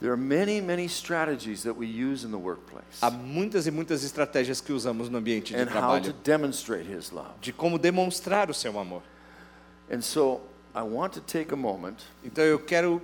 There are many, many strategies that we use in the workplace Há muitas e muitas estratégias que usamos no ambiente de and how to trabalho demonstrate His love. de como demonstrar o seu amor. And so I want to take a moment Então eu quero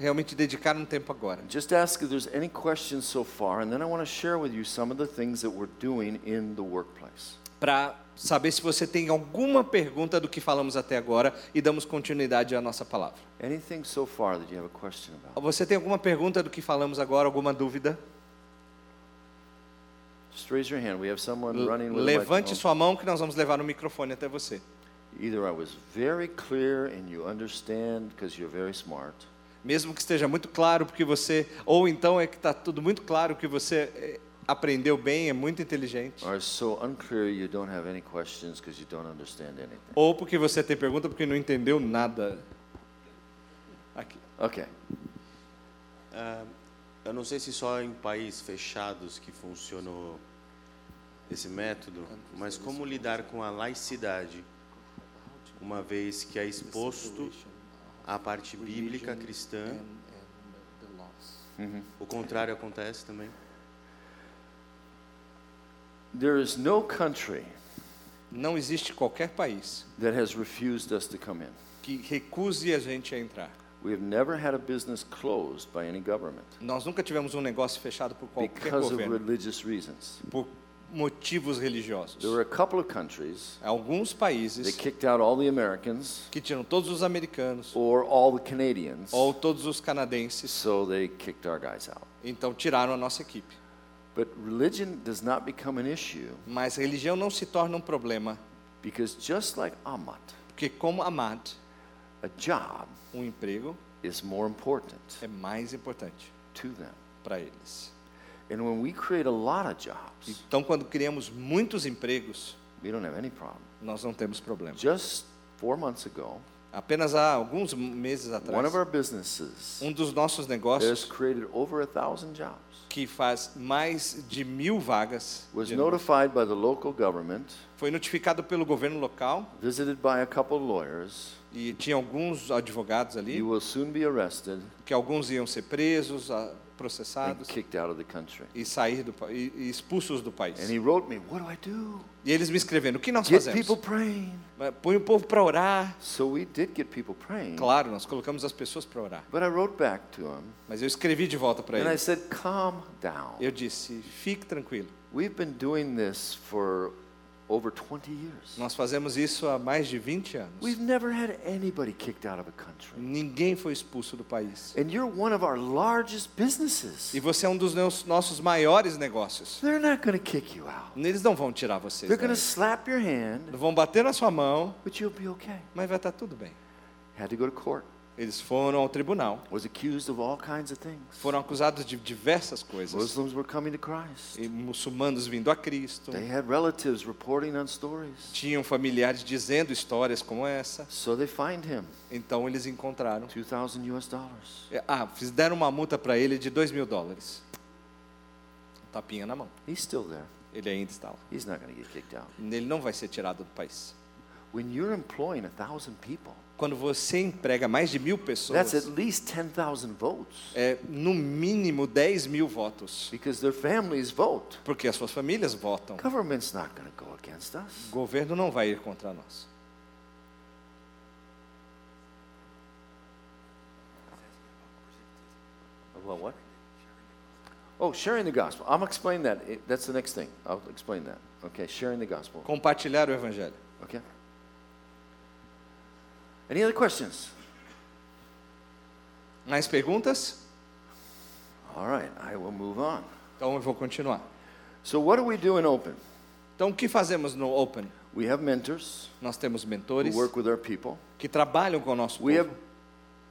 realmente dedicar um tempo agora. just ask if there's any questions so far, and then I want to share with you some of the things that we're doing in the workplace. para saber se você tem alguma pergunta do que falamos até agora e damos continuidade à nossa palavra. Anything so far that you have a question about? Você tem alguma pergunta do que falamos agora, alguma dúvida? Just raise your hand. We have someone running with Levante sua mão que nós vamos levar o microfone até você. Either I was very clear and you understand because you're very smart, Mesmo que esteja muito claro porque você, ou então é que está tudo muito claro que você eh, aprendeu bem, é muito inteligente, or it's so unclear you don't have any questions because you don't understand anything. ou porque você tem pergunta porque não entendeu nada. Aqui. Okay. Ah, eu não sei se só em países fechados que funcionou esse método, mas como lidar com a laicidade, uma vez que é exposto à parte bíblica cristã, o contrário acontece também? There is no country Não existe qualquer país that has refused us to come in. que recuse a gente a entrar. We have never had a business closed by any government Nós nunca tivemos um negócio fechado por qualquer because of governo, religious reasons. por motivos religiosos. There were a couple of countries Alguns that países kicked out all the Americans que tiram todos os americanos or all the Canadians, ou todos os canadenses, so they kicked our guys out. então tiraram a nossa equipe. But religion does not become an issue Mas religião não se torna um problema, because just like Amat, porque como Amad, a job um emprego is more important é mais importante to them. para eles. Jobs, Então quando criamos muitos empregos, we don't have any problem. nós não temos problema. Just four months ago, Apenas há alguns meses one atrás, of our businesses um dos nossos negócios created over a thousand jobs. que faz mais de mil vagas Was notified by the local government Foi notificado pelo governo local visited by a couple of lawyers. e tinha alguns advogados ali, You will soon be arrested que alguns iam ser presos, a- and processados kicked out of the country. e sair do e, e expulsos do país. And he wrote me, What do I do? E eles me escrevendo: o que nós Get fazemos? people praying. Põe o povo para orar. So we did get people praying. Claro, nós colocamos as pessoas para orar. But I wrote back to him Mas eu escrevi de volta para and I ele. said, Calm down. Eu disse: fique tranquilo. We've been doing this for over 20 years. Nós fazemos isso há mais de 20 anos. We've never had anybody kicked out of a country. Ninguém foi expulso do país. And you're one of our largest businesses. E você é um dos nossos maiores negócios. They're not going to kick you out. Eles não vão tirar vocês. They're going to slap your hand, Vão bater na sua mão, but you'll be okay. mas vai estar tudo bem. Had to go to court. Eles foram ao tribunal. Was accused of all kinds of things. Foram acusados de diversas coisas. Muslims were coming to Christ. E muçulmanos vindo a Cristo. They had relatives reporting on stories. Tinham familiares dizendo histórias como essa. So they fined him Então eles encontraram. 2,000 US dollars. Ah, fiz- deram uma multa para ele de 2 mil dólares. Tapinha na mão. He's still there. Ele ainda está lá. He's not going to get kicked out. Ele não vai ser tirado do país. When you're employing a thousand people, Quando você emprega mais de mil that's pessoas, at least 10,000 votes é no mínimo 10 mil votos. because their families vote. Porque as suas famílias votam. Government's not going to go against us. O governo não vai ir contra nós. Well, what? Oh, sharing the gospel. I'm explain that. It- That's the next thing. I'll explain that. Okay, sharing the gospel. Compartilhar o evangelho. Okay. Any other questions? Mais perguntas? All right, I will move on. Então eu vou continuar. So, what do we do in Open? Então o que fazemos no Open? We have mentors Nós temos who mentores work with our people. que trabalham com o nosso We have povo.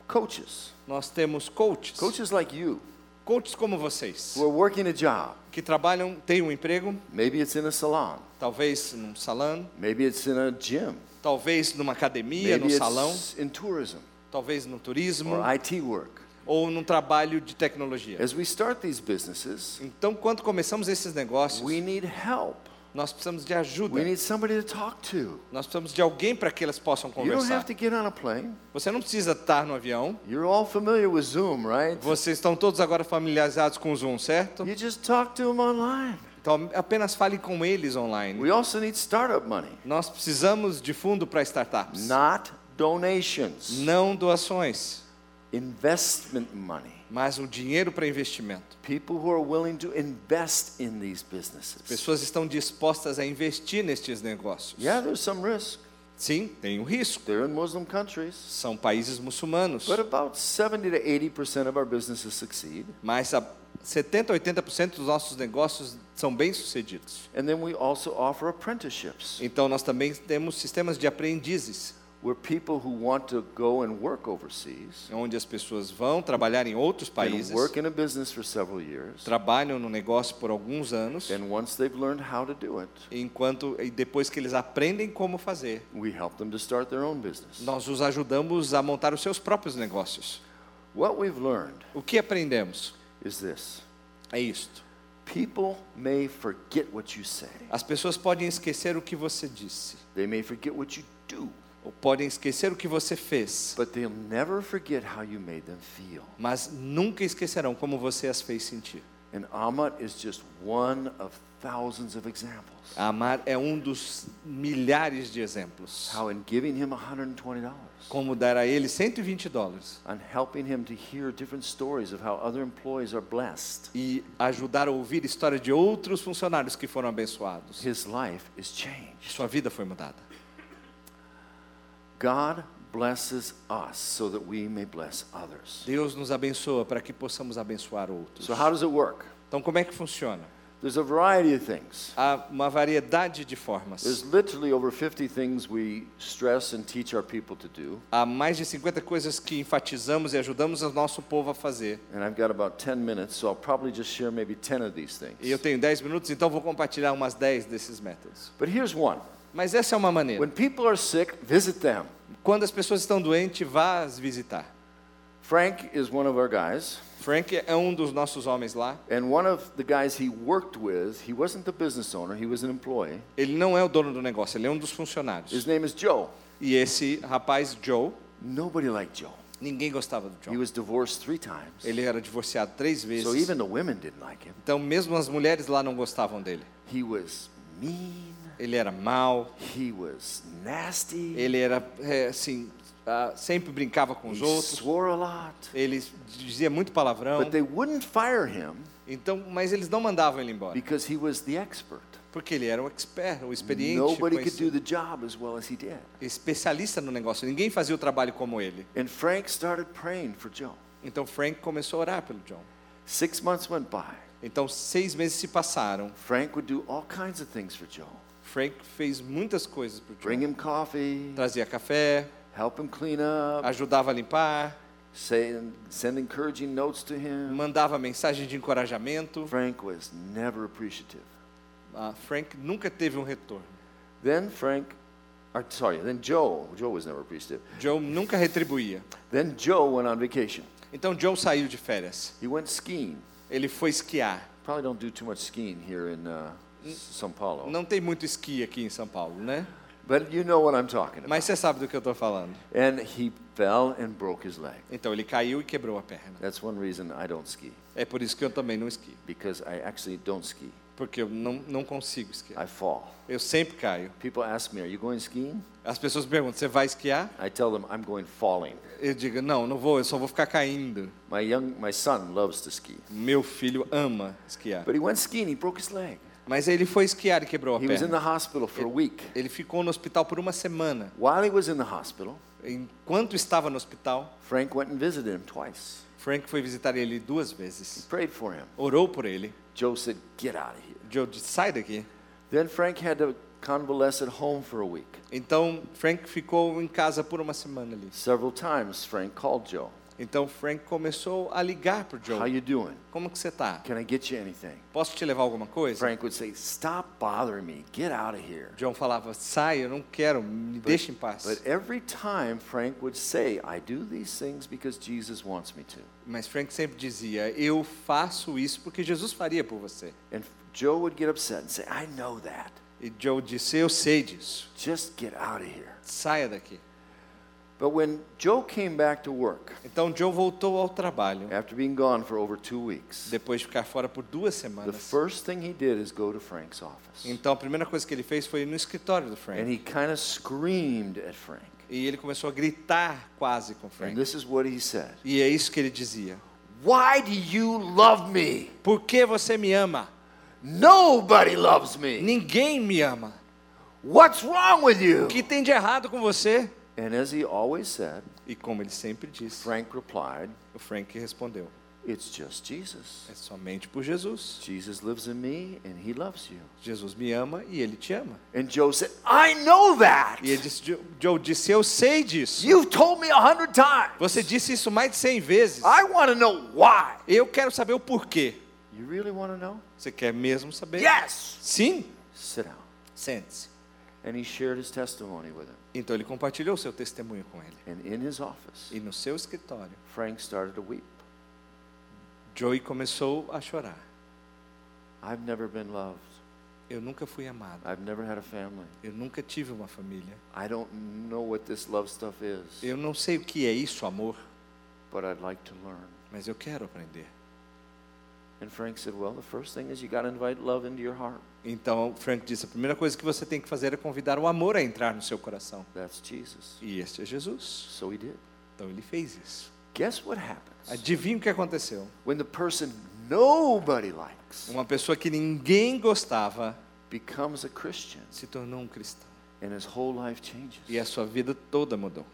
coaches, Nós temos coaches. coaches like you, Coaches como vocês, who are working a job. que trabalham, têm um emprego, Maybe it's in a salon, talvez num salão, maybe it's in a gym, talvez numa academia, maybe num salão, in tourism talvez no turismo or IT work. ou num trabalho de tecnologia. As we start these businesses, Então, quando começamos esses negócios, we need help. nós precisamos de We ajuda. need somebody to talk to. Nós precisamos de alguém para que elas possam You don't conversar. have to get on a plane. Você não precisa estar no avião. You're all familiar with Zoom, right? Vocês estão todos agora familiarizados com o Zoom, certo? You just talk to them online. Então, apenas fale com eles online. We also need startup money, Nós precisamos de fundo para startups. not donations. Não doações, Investment money. mas o dinheiro para investimento. People who are willing to invest in these businesses. Pessoas estão dispostas a investir nestes negócios. Yeah, there's some risk. Sim, tem um risco. They're in Muslim countries. São países muçulmanos. But about 70 to 80% of our businesses succeed. Mas a 70, 80% dos nossos negócios são bem-sucedidos. And then we also offer apprenticeships Então nós também temos sistemas de aprendizes, where people who want to go and work overseas onde as pessoas vão trabalhar em outros países, work in a business for several years. trabalham no negócio por alguns anos, And once they've learned how to do it, enquanto e depois que eles aprendem como fazer, we help them to start their own business. nós os ajudamos a montar os seus próprios negócios. What we've learned O que aprendemos? is this É isto. people may forget what you say, As pessoas podem esquecer o que você disse, they may forget what you do, podem esquecer o que você fez, but they'll never forget how you made them feel. mas nunca esquecerão como você as fez sentir. And Amat is just one of thousands of examples. Amar é um dos milhares de exemplos. How in giving him $120 Como dar a ele 120 dólares and helping him to hear different stories of how other employees are blessed, e ajudar a ouvir história de outros funcionários que foram abençoados. his life is changed. Sua vida foi mudada. God blesses us so that we may bless others. Deus nos abençoa para que possamos abençoar outros. So, how does it work? Então, como é que funciona? There's a variety of things. Há uma variedade de There's formas. literally over 50 things we stress and teach our people to do. Há mais de 50 coisas que enfatizamos e ajudamos o nosso povo a fazer. And I've got about 10 minutes, so I'll probably just share maybe 10 of these things. E eu tenho 10 minutos, então vou compartilhar umas 10 desses métodos. But here's one Mas essa é uma maneira. when people are sick, visit them. Quando as pessoas estão doentes, vá as visitar. Frank is one of our guys. Frank é um dos nossos homens lá. And one of the guys he worked with, he wasn't the business owner, he was an employee. Ele não é o dono do negócio, ele é um dos funcionários. His name is Joe. E esse rapaz, Joe, Nobody liked Joe. ninguém gostava do He Joe. was divorced three times. Ele era divorciado três So vezes. even the women didn't like him. Então, mesmo as mulheres lá não gostavam dele. He was mean. Ele era mau, He was nasty. ele era, é, assim, ah, sempre brincava com os He outros. swore a lot. Ele dizia muito palavrão. But they wouldn't fire him Então, mas eles não mandavam ele embora. because he was the expert. Porque ele era o expert, o experiente, Nobody could do the job as well as he did. especialista no negócio. Ninguém fazia o trabalho como ele. And Frank started praying for Joe. Então Frank começou a orar pelo John. Six months went by. Então seis meses se passaram. Frank would do all kinds of things for Joe. Frank fez muitas coisas para o Bring him coffee, Trazia café, help him clean up, ajudava a limpar, say, send encouraging notes to him. mandava mensagem de encorajamento. Frank was never appreciative. Ah, Frank nunca teve um retorno. Then Frank, or sorry, then Joe, Joe was never appreciative. Joe nunca retribuía. Then Joe went on vacation. Então Joe saiu de férias. He went skiing. Ele foi esquiar. Probably don't do too much skiing here in uh, São Paulo. Não tem muito esqui aqui em São Paulo, né? But you know what I'm talking about. Mas você sabe do que eu estou falando. And he fell and broke his leg. Então ele caiu e quebrou a perna. That's one reason I don't ski, É por isso que eu também não esquio. because I actually don't ski. Porque eu não, não consigo esquiar. I fall. Eu sempre caio. People ask me, Are you going skiing? As pessoas perguntam, você vai esquiar? I tell them, I'm going falling. Eu digo, não, não vou, eu só vou ficar caindo. My, young, my son loves to ski. Meu filho ama esquiar. But he went skiing, he broke his leg. Mas ele foi esquiar e quebrou a He was in the perna. hospital for a week. Ele ficou no hospital por uma semana. While he was in the hospital, Enquanto estava no hospital, Frank went and visited him twice. Frank foi visitar ele duas vezes. Prayed for him. Orou por ele. Joe said, Get out of here. Joe disse, sai daqui. Then Frank had to convalesce at home for a week. Então, Frank ficou em casa por uma semana ali. Several times Frank called Joe. Então, Frank começou a ligar para o How Joe. you doing? Como que você tá? Can I get you anything? Posso te levar alguma coisa? Frank would say, Stop bothering me. Get out of here. John falava, sai, eu não quero, me deixa em paz. But every time Frank would say, I do these things because Jesus wants me to. Mas Frank sempre dizia, eu faço isso porque Jesus faria por você. And Joe would get upset and say, I know that. E Joe disse, eu sei disso, Just get out of here. saia daqui. But when Joe came back to work, Então Joe voltou ao trabalho, after being gone for over two weeks, depois de ficar fora por duas the semanas. first thing he did is go to Frank's office. Então a primeira coisa que ele fez foi ir no escritório do And Frank. he kind of screamed at Frank. E ele começou a gritar quase com o And Frank. this is what he said E é isso que ele dizia. Why do you love me? Por que você me ama? Nobody loves me. Ninguém me ama. What's wrong with you? O que tem de errado com você? And as he always said, E como ele sempre disse, Frank replied, o Frank respondeu: It's just Jesus. É somente por Jesus. Jesus lives in me and he loves you. Jesus me ama e ele te ama. And Joe said, I know that. E ele disse, Jo- Joe disse: Eu sei disso. You've told me a hundred times. Você disse isso mais de 100 vezes. I want to know why. Eu quero saber o porquê. You really want to know? Você quer mesmo saber? Yes. Sim. Sit down. Sente-se. Então ele compartilhou seu testemunho com ele. And in his office, E no seu escritório, Frank started to weep. Joey começou a chorar. I've never been loved. Eu nunca fui amado. I've never had a family. Eu nunca tive uma família. I don't know what this love stuff is, Eu não sei o que é isso, amor, but I'd like to learn. mas eu quero aprender. And Frank said, Well, the first thing is you got to invite love into your heart. Então Frank disse: a primeira coisa que você tem que fazer é convidar o amor a entrar no seu coração. That's Jesus. E este é Jesus. So he did. Então ele fez isso. Guess what happens? Adivinha o que aconteceu? When the person nobody likes Uma pessoa que ninguém gostava becomes a Christian se tornou um cristão. and his whole life changes. E a sua vida toda mudou.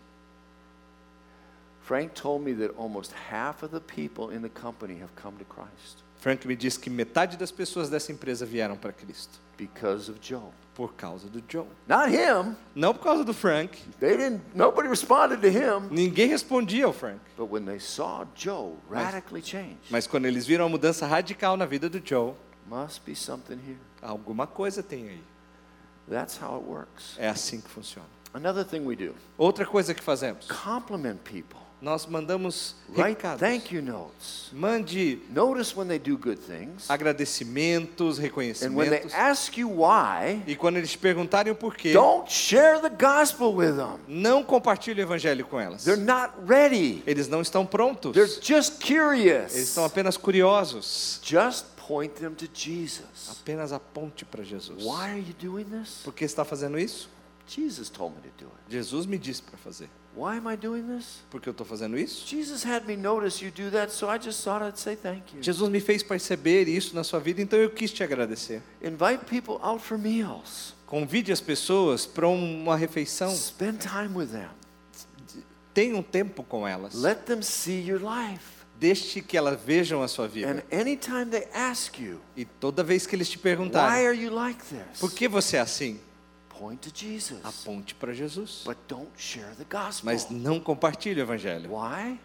Frank told me that almost half of the people in the company have come to Christ Frank me disse que metade das pessoas dessa empresa vieram para Cristo because of Joe. por causa do Joe. Not him. Não por causa do Frank. They didn't nobody responded to him. Ninguém respondia ao Frank. But when they saw Joe radically change, Mas quando eles viram a mudança radical na vida do Joe, must be something here. alguma coisa tem aí. That's how it works. É assim que funciona. Another thing we do, Outra coisa que fazemos, compliment people. Nós mandamos recados. thank you notes. Mande Notice when they do good things. agradecimentos, And when they reconhecimentos. ask you why, E quando eles perguntarem o porquê, don't share the gospel with them. não compartilhe o evangelho com elas. They're not ready. Eles não estão prontos. They're just Eles curious. estão apenas curiosos. Just point them to Jesus. Apenas aponte para Jesus. Why are you doing this? Por que está fazendo isso? Jesus told me to do it. Jesus me disse para fazer. Why am I doing this? Por que eu estou fazendo isso? Jesus had me notice you do that, so I just thought I'd say thank you. Jesus me fez perceber isso na sua vida, então eu quis te agradecer. Invite people out for meals. Convide as pessoas para uma refeição. Spend time with them. Tenha um tempo com elas. Let them see your life. Deixe que elas vejam a sua And vida. anytime they ask you, E toda vez que eles te why perguntarem, are you like this? por que você é assim? Point to Jesus. Aponte para Jesus. But don't share the gospel. Mas não compartilhe o evangelho. Why?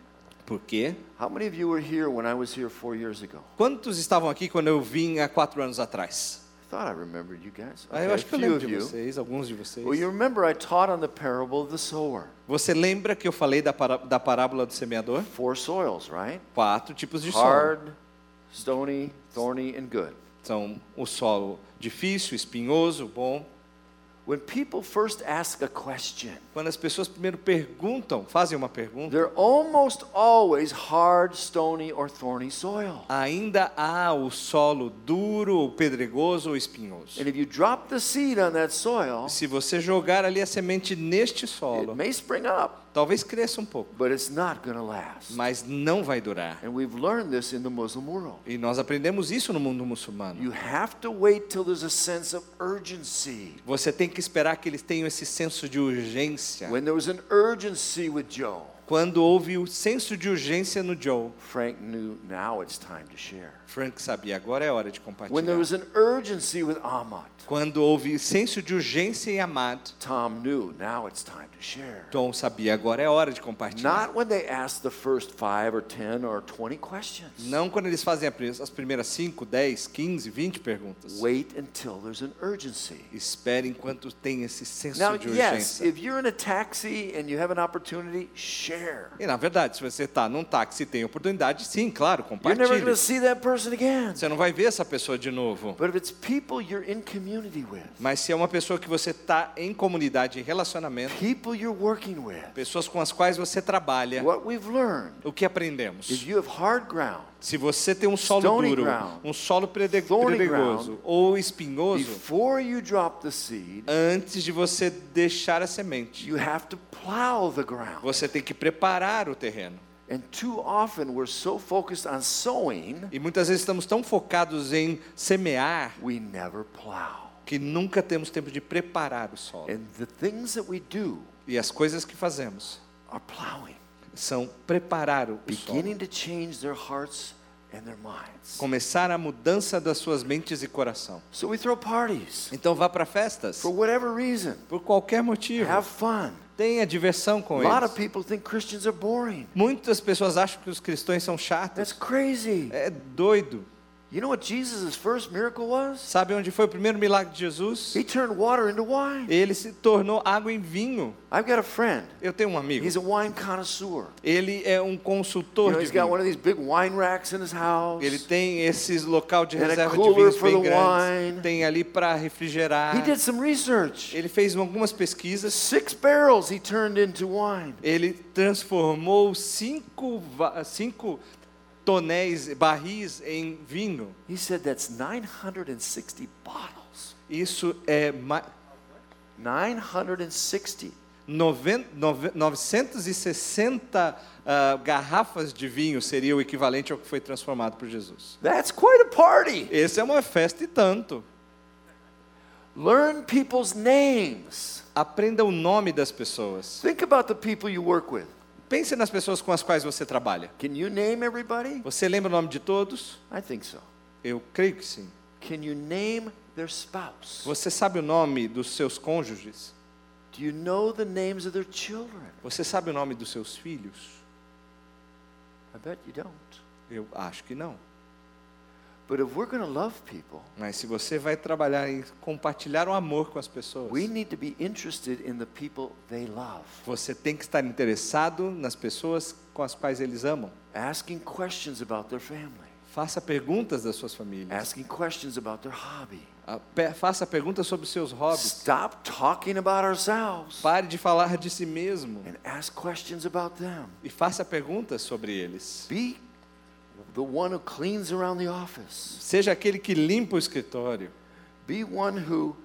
Por quê? How many of you were here when I was here four years ago? Quantos estavam aqui quando eu vim há quatro anos atrás? Thought I remembered you guys. Ah, eu Okay, acho que eu lembro de you. vocês, alguns de vocês. Well, you remember I taught on the parable of the sower. Você lembra que eu falei da, para- da parábola do semeador? Four soils, right? Quatro tipos de solo. Hard, stony, thorny, and good. São o solo difícil, espinhoso, bom. When people first ask a question, Quando as pessoas primeiro perguntam, fazem uma pergunta, they're almost always hard, stony, or thorny soil. ainda há o solo duro, pedregoso ou espinhoso. And if you drop the seed on that soil, Se você jogar ali a semente neste it solo, may spring up, talvez cresça um pouco, but it's not going to last. mas não vai durar. And we've learned this in the Muslim world. E nós aprendemos isso no mundo muçulmano. You have to wait till there's a sense of urgency. Você tem que esperar que eles tenham esse senso de urgência. When there was an urgency with Joe, Quando houve o senso de urgência no Joe, Frank knew now it's time to share. Frank sabia, agora é hora de When there compartilhar. was an urgency with Ahmad, Quando houve senso de urgência em Amad, Tom knew now it's time to share. Tom sabia, agora é hora de compartilhar. Not when they ask the first five or ten or twenty questions. Não quando eles fazem as primeiras 5, 10, 15, 20 perguntas. Wait until there's an urgency. Espere enquanto tem esse senso Now, de yes, urgência. if you're in a taxi and you have an opportunity, share. E na verdade, se você está num táxi e tem oportunidade, sim, claro, You're never going compartilhe. to see that person again. Você não vai ver essa pessoa de novo. But if it's people you're in community with, Mas se é uma pessoa que você está em comunidade, em relacionamento, pessoas com as quais você trabalha, o que aprendemos? if you have hard ground, Se você tem um solo Stony duro, ground, um solo pedregoso ou espinhoso, seed, antes de você deixar a semente, você tem que preparar o terreno. So sowing, E muitas vezes estamos tão focados em semear que nunca temos tempo de preparar o solo. Do E as coisas que fazemos are plowing, são preparar o beginning to change their hearts and their minds. Começar a mudança das suas mentes e coração. So we throw parties Então vá para festas, for whatever reason. por qualquer motivo. Have fun. Tenha diversão com A lot of eles. people think Christians are boring. Muitas pessoas acham que os cristãos são That's chatos. crazy. É doido. You know what Jesus' first miracle was? Sabe onde foi o primeiro milagre de Jesus? He turned water into wine. Ele se tornou água em vinho. I've got a friend. Eu tenho um amigo. He's a wine connoisseur. Ele é um You consultor know, de he's got vinho. one of these big wine racks in his house. Ele tem esses local de And reserva de vinhos for bem the grandes. wine. Tem ali para refrigerar. He did some research. Ele fez algumas pesquisas. Six barrels he turned into wine. Ele transformou cinco, cinco tonéis, barris em vinho. He said that's 960 bottles. Isso é ma- 960. noven- nove- 960 ah, garrafas de vinho seria o equivalente ao que foi transformado por Jesus. That's quite a party. Esse é uma festa e tanto. Learn people's names. Aprenda o nome das pessoas. Think about the people you work with. Pense nas pessoas com as quais você trabalha. Can you name everybody? Você lembra o nome de todos? I think so. Eu creio que sim. Can you name their spouse? Você sabe o nome dos seus cônjuges? Do you know the names of their children? Você sabe o nome dos seus filhos? I bet you don't. Eu acho que não. But if we're going to love people, Mas se você vai trabalhar em compartilhar o amor com as pessoas, we need to be interested in the people they love. você tem que estar interessado nas pessoas com as quais eles amam. Asking questions about their family. Faça perguntas das suas famílias. Asking questions about their hobby. Ah, Faça perguntas sobre seus hobbies. Stop talking about ourselves Pare de falar de si mesmo and ask questions about them. e faça perguntas sobre eles. Be the one who cleans around the office. Seja aquele que limpa o escritório. Be one who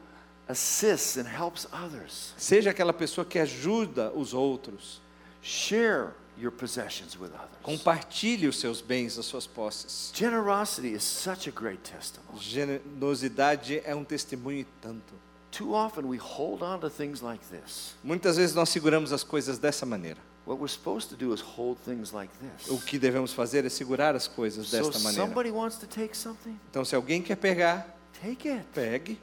assists and helps others. Seja aquela pessoa que ajuda os outros. Share your possessions with others. Compartilhe os seus bens, as suas posses. Generosity is such a great testimony. Generosidade é um testemunho e tanto. Too often we hold on to things like this. Muitas vezes nós seguramos as coisas dessa maneira. What we're supposed to do is hold things like O que devemos fazer é segurar as coisas desta maneira. somebody wants to take something, Então, se alguém quer pegar, take it. pegue.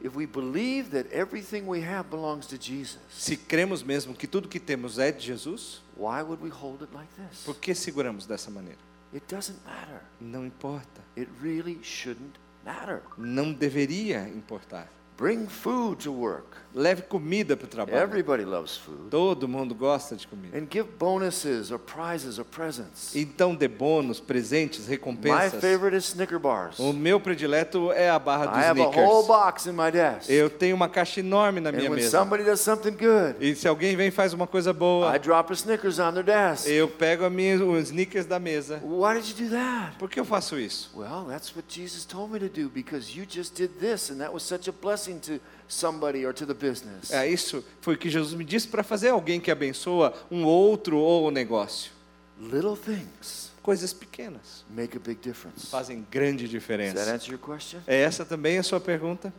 If we believe that everything we have belongs to Jesus, Se cremos mesmo que tudo que temos é de Jesus, why would we hold it like this? por que seguramos dessa maneira? It doesn't matter. Não importa. It really shouldn't matter. Não deveria importar. Bring food to work. Leve comida para o trabalho. Everybody loves food. Todo mundo gosta de comida. And give bonuses or prizes or presents. Então dê bônus, presentes, My recompensas. favorite is Snicker bars. O meu predileto é a barra I dos have a whole Snickers. box in my desk. Eu tenho uma caixa enorme na minha And when mesa. somebody does something good, E se alguém vem e faz uma coisa I boa, drop a Snickers on their desk. eu pego a minha, os Snickers da mesa. Why did you do that? Por que eu faço isso? Well, that's what Jesus told me to do because you just did this and that was such a blessing to somebody or to the business. É isso foi o que Jesus me disse para fazer alguém que abençoa um outro ou o negócio. Little things Coisas pequenas make a big difference. fazem grande Does that diferença. answer your question? É essa também a sua pergunta?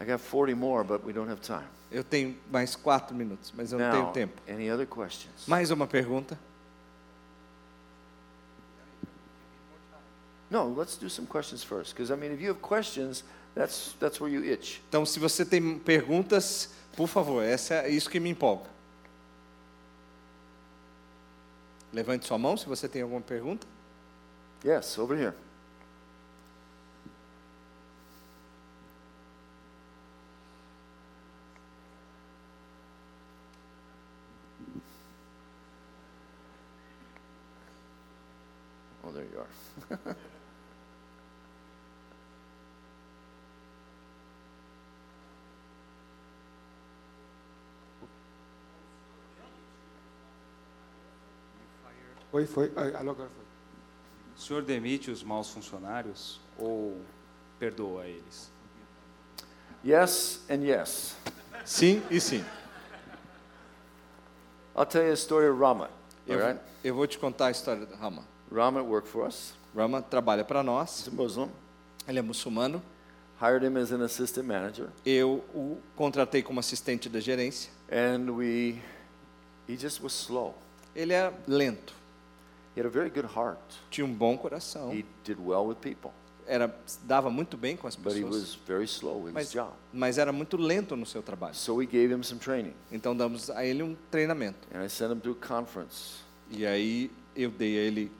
I got 40 more, but we don't have time. Eu tenho mais quatro minutos, mas eu não tenho Now, tempo. any other questions? Mais uma pergunta? No, let's do some questions first because I mean, if you have questions, that's that's where you itch. Então, se você tem perguntas, por favor, essa é isso que me empolga. Levante sua mão se você tem alguma pergunta. Yes, over here. Oh, there you are. Oi, foi. Ai, Alô, agora foi. O senhor demite os maus funcionários ou perdoa eles? Yes and yes. Sim e sim. I'll tell you a story of Rama. Eu, right? eu vou te contar a história do Rama. Rama worked for us. Rama trabalha para He's nós. a Muslim. Ele é muçulmano. Hired him as an assistant manager, Eu o contratei como assistente da gerência. and we. He just was slow. Ele é lento, He had a very good heart. tinha um bom coração, He did well with people, era dava muito bem com as but he pessoas, was very slow his mas, job. mas era muito lento no seu trabalho. So we gave him some training, Então damos a ele um treinamento. and I sent him to a conference. E aí eu dei a ele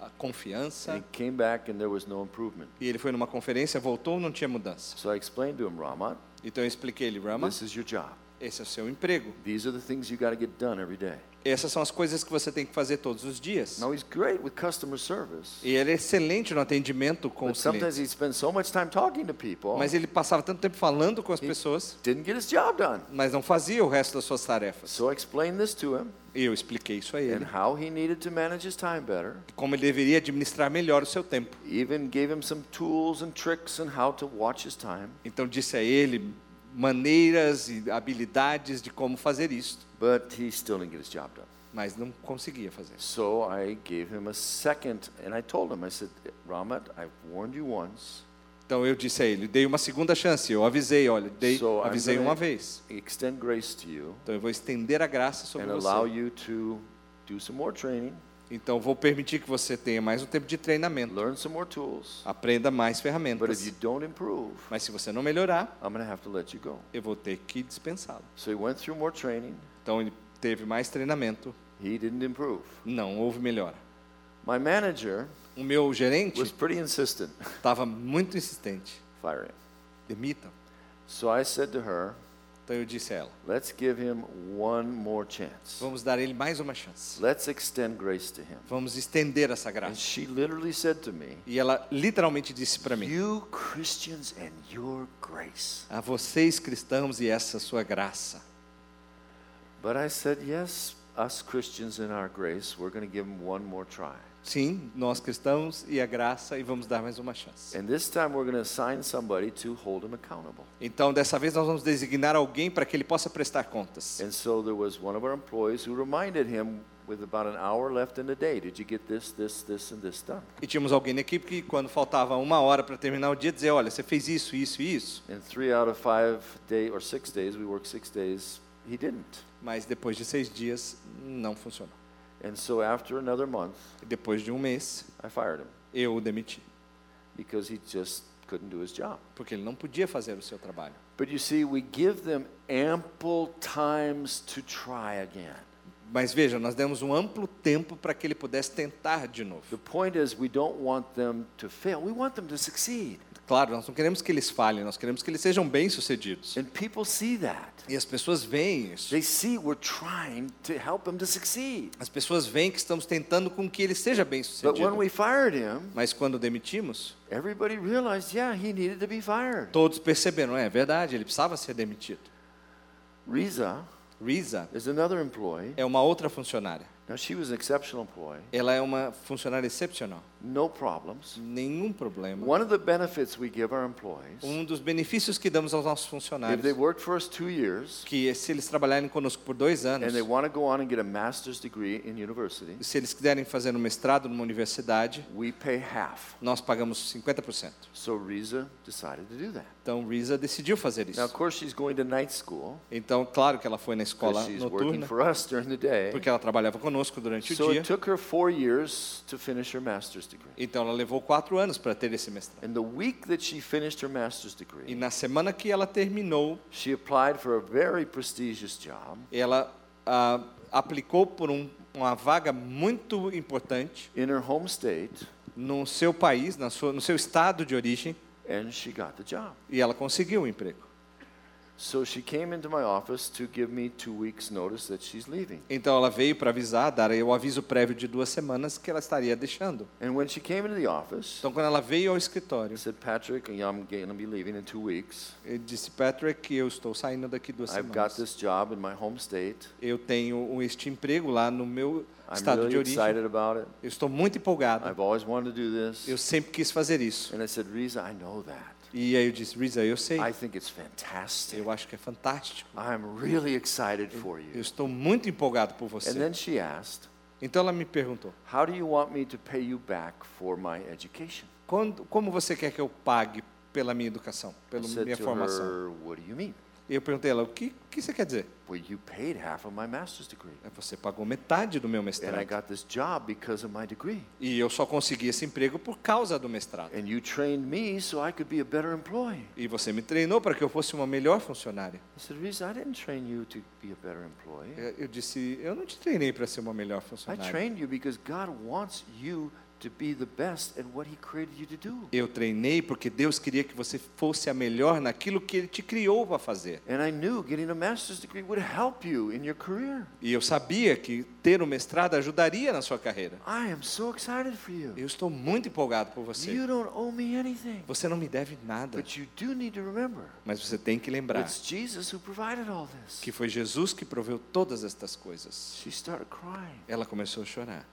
a And confiança. he came back, and there was no improvement. E ele foi numa conferência, voltou, não tinha mudança. So I explained to him, Ramat, Então eu expliquei ele, Rama, this is your job. esse é o seu emprego. These are the things you got to get done every day. Essas são as coisas que você tem que fazer todos os dias. Now he's great with customer service, E ele é excelente no atendimento com but os sometimes clientes. he spends so much time talking to people, Mas ele passava tanto tempo falando com as pessoas, didn't get his job done. mas não fazia o resto das suas tarefas. So I explained this to him E eu expliquei isso a ele, and how he needed to manage his time better. como ele deveria administrar melhor o seu tempo. Even gave him some tools and tricks on how to watch his time. Então disse a ele maneiras e habilidades de como fazer isso, But he still didn't get his job done. mas não conseguia fazer. So I gave him a second, and I told him, I said, Ramat, I've warned you once. Então eu disse a ele, dei uma segunda chance, eu avisei, olha, dei, So avisei uma vez. Extend grace to you Então eu vou estender a graça sobre and allow você. you to do some more training, Então vou permitir que você tenha mais um tempo de treinamento, learn some more tools. aprenda mais But if ferramentas. you don't improve, Mas se você não melhorar, I'm have to let you go. eu vou ter que dispensá-lo. So he went through more training. Então ele teve mais treinamento, He didn't improve. não houve melhora. My manager O meu gerente was pretty insistent. estava muito insistente. Fire him. Demita. So I said to her, Então eu disse a ela: let's give him one more chance. vamos dar ele mais uma chance. Let's extend grace to him. Vamos estender essa graça. And she literally said to me, E ela literalmente disse para mim: You Christians and your grace. A vocês cristãos e essa sua graça. But I said, Yes, us Christians and our grace, we're going to give him one more try. Sim, nós cristãos e a graça e vamos dar mais uma chance. And this time we're going to assign somebody to hold him accountable. Então, dessa vez nós vamos designar alguém para que ele possa prestar contas. And so there was one of our employees who reminded him with about an hour left in the day, did you get this, this, this, and this done? E tínhamos alguém na equipe que, quando faltava uma hora para terminar o dia, dizia: Olha, você fez isso, isso e isso. And three out of five day or six days, we worked six days, he didn't. Mas depois de seis dias, não funcionou. And so after another month, depois de um mês, I fired him eu o demiti. because he just couldn't do his job. Porque ele não podia fazer o seu trabalho. But you see, we give them ample times to try again. Mas veja, nós demos um amplo tempo para que ele pudesse tentar de novo. The point is, we don't want them to fail. We want them to succeed. Claro, nós não queremos que eles falhem, nós queremos que eles sejam bem-sucedidos. And people see that. E as pessoas veem isso. They see we're trying to help them to succeed. As pessoas veem que estamos tentando com que ele seja But when bem-sucedido. we fired him, Mas quando o demitimos, everybody realized, yeah, he needed to be fired. todos perceberam, é verdade, ele precisava ser demitido. Riza Risa is another employee. é uma outra funcionária. Now, she was an exceptional employee, Ela é uma funcionária excepcional. no problems. Nenhum problema. One of the benefits we give our employees, Um dos benefícios que damos aos nossos if they funcionários, worked for us two years que se eles trabalharem conosco por dois anos, and they want to go on and get a master's degree in university, se eles quiserem fazer um mestrado numa universidade, we pay half. nós pagamos 50%. So Riza decided to do that. Então Risa decidiu fazer Now, isso. of course, she's going to night school Então, claro que ela foi na escola because she's working noturna, for us during the day. porque ela trabalhava conosco durante o So dia. it took her four years to finish her master's degree. Então ela levou quatro anos para ter esse mestrado. And the week that she finished her master's E degree, na semana que ela terminou, she applied for a very prestigious job ela ah, aplicou por um- uma vaga muito importante in her home state, no seu país, na sua, no seu estado de origem, and she got the job. e ela conseguiu o emprego. So she came into my office to give me two weeks' notice that she's leaving. Então ela veio para avisar, dar o aviso prévio de duas semanas que ela estaria deixando. And when she came into the office, Então quando ela veio ao escritório, said, Patrick, I'm going to be leaving in two weeks. eu disse Patrick, eu estou saindo daqui duas I've got semanas. this job in my home state. Eu tenho este emprego lá no meu I'm estado de really origem. excited about it. Eu estou muito empolgado. I've always wanted to do this. Eu sempre quis fazer isso. And I said, Riza, I know that. E aí eu disse, Risa, eu sei. I think it's fantastic. Eu acho que é fantástico. I'm really excited for Eu you. estou muito empolgado por And você. then she asked, Então ela me perguntou, How do you want me to pay you back for my education? Quando, como você quer que eu pague pela minha educação, I pela said minha to formação? her, What do you mean? E eu perguntei a ela, o que, que você quer dizer? Well, you paid half of my master's degree. "É, Você pagou metade do meu And I mestrado. got this job because of my degree. E eu só consegui esse emprego por causa do mestrado. And you trained me so I could be a better employee. E você me treinou para que eu fosse uma melhor funcionária. I said, Riza, I didn't train you to be a better employee. Eu eu disse, eu não te treinei para ser uma melhor I funcionária. trained you because God wants you to be the best at what He created you to do. Eu treinei porque Deus queria que você fosse a melhor naquilo que Ele te criou para fazer. And I knew getting a master's degree would help you in your career. E eu sabia que ter o mestrado ajudaria na sua carreira. I am so excited for you. Eu estou muito empolgado por você. You don't owe me anything. Você não me deve nada, But you do need to remember mas você tem que lembrar it's Jesus who provided all this. que foi Jesus que proveu todas estas coisas. Ela começou a chorar.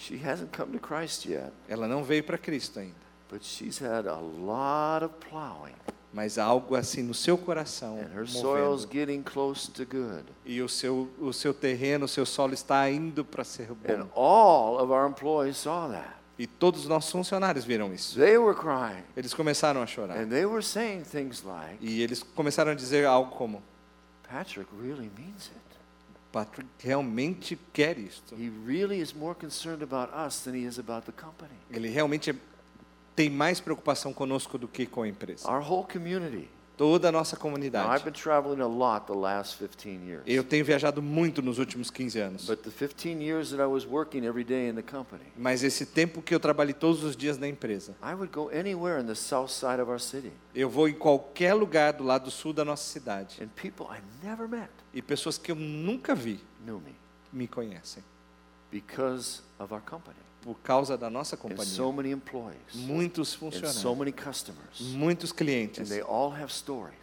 She hasn't come to Christ yet, Ela não veio para Cristo ainda, but she's had a lot of plowing. mas algo assim no seu coração And her soil's movendo. getting close to good. E o seu, o seu terreno, o seu solo está indo para ser And bom. all of our employees saw that. E todos os nossos funcionários viram isso. They were crying. Eles começaram a chorar. And they were saying things like, E eles começaram a dizer algo como: Patrick really means it. Patrick realmente quer isto. He really is more concerned about us than he is about the company. Ele realmente tem mais preocupação conosco do que com a empresa. Our whole community toda a nossa comunidade. been traveling a lot the last 15 years. Eu tenho viajado muito nos últimos 15 anos. But the 15 years that I was working every day in the company, Mas esse tempo que eu trabalhei todos os dias na empresa, I would go anywhere in the south side of our city. eu vou em qualquer lugar do lado sul da nossa cidade. And people I never met E pessoas que eu nunca vi me me conhecem. because of our company. Por causa da nossa companhia. so many employees, Muitos funcionários. so. Muitos clientes. they all have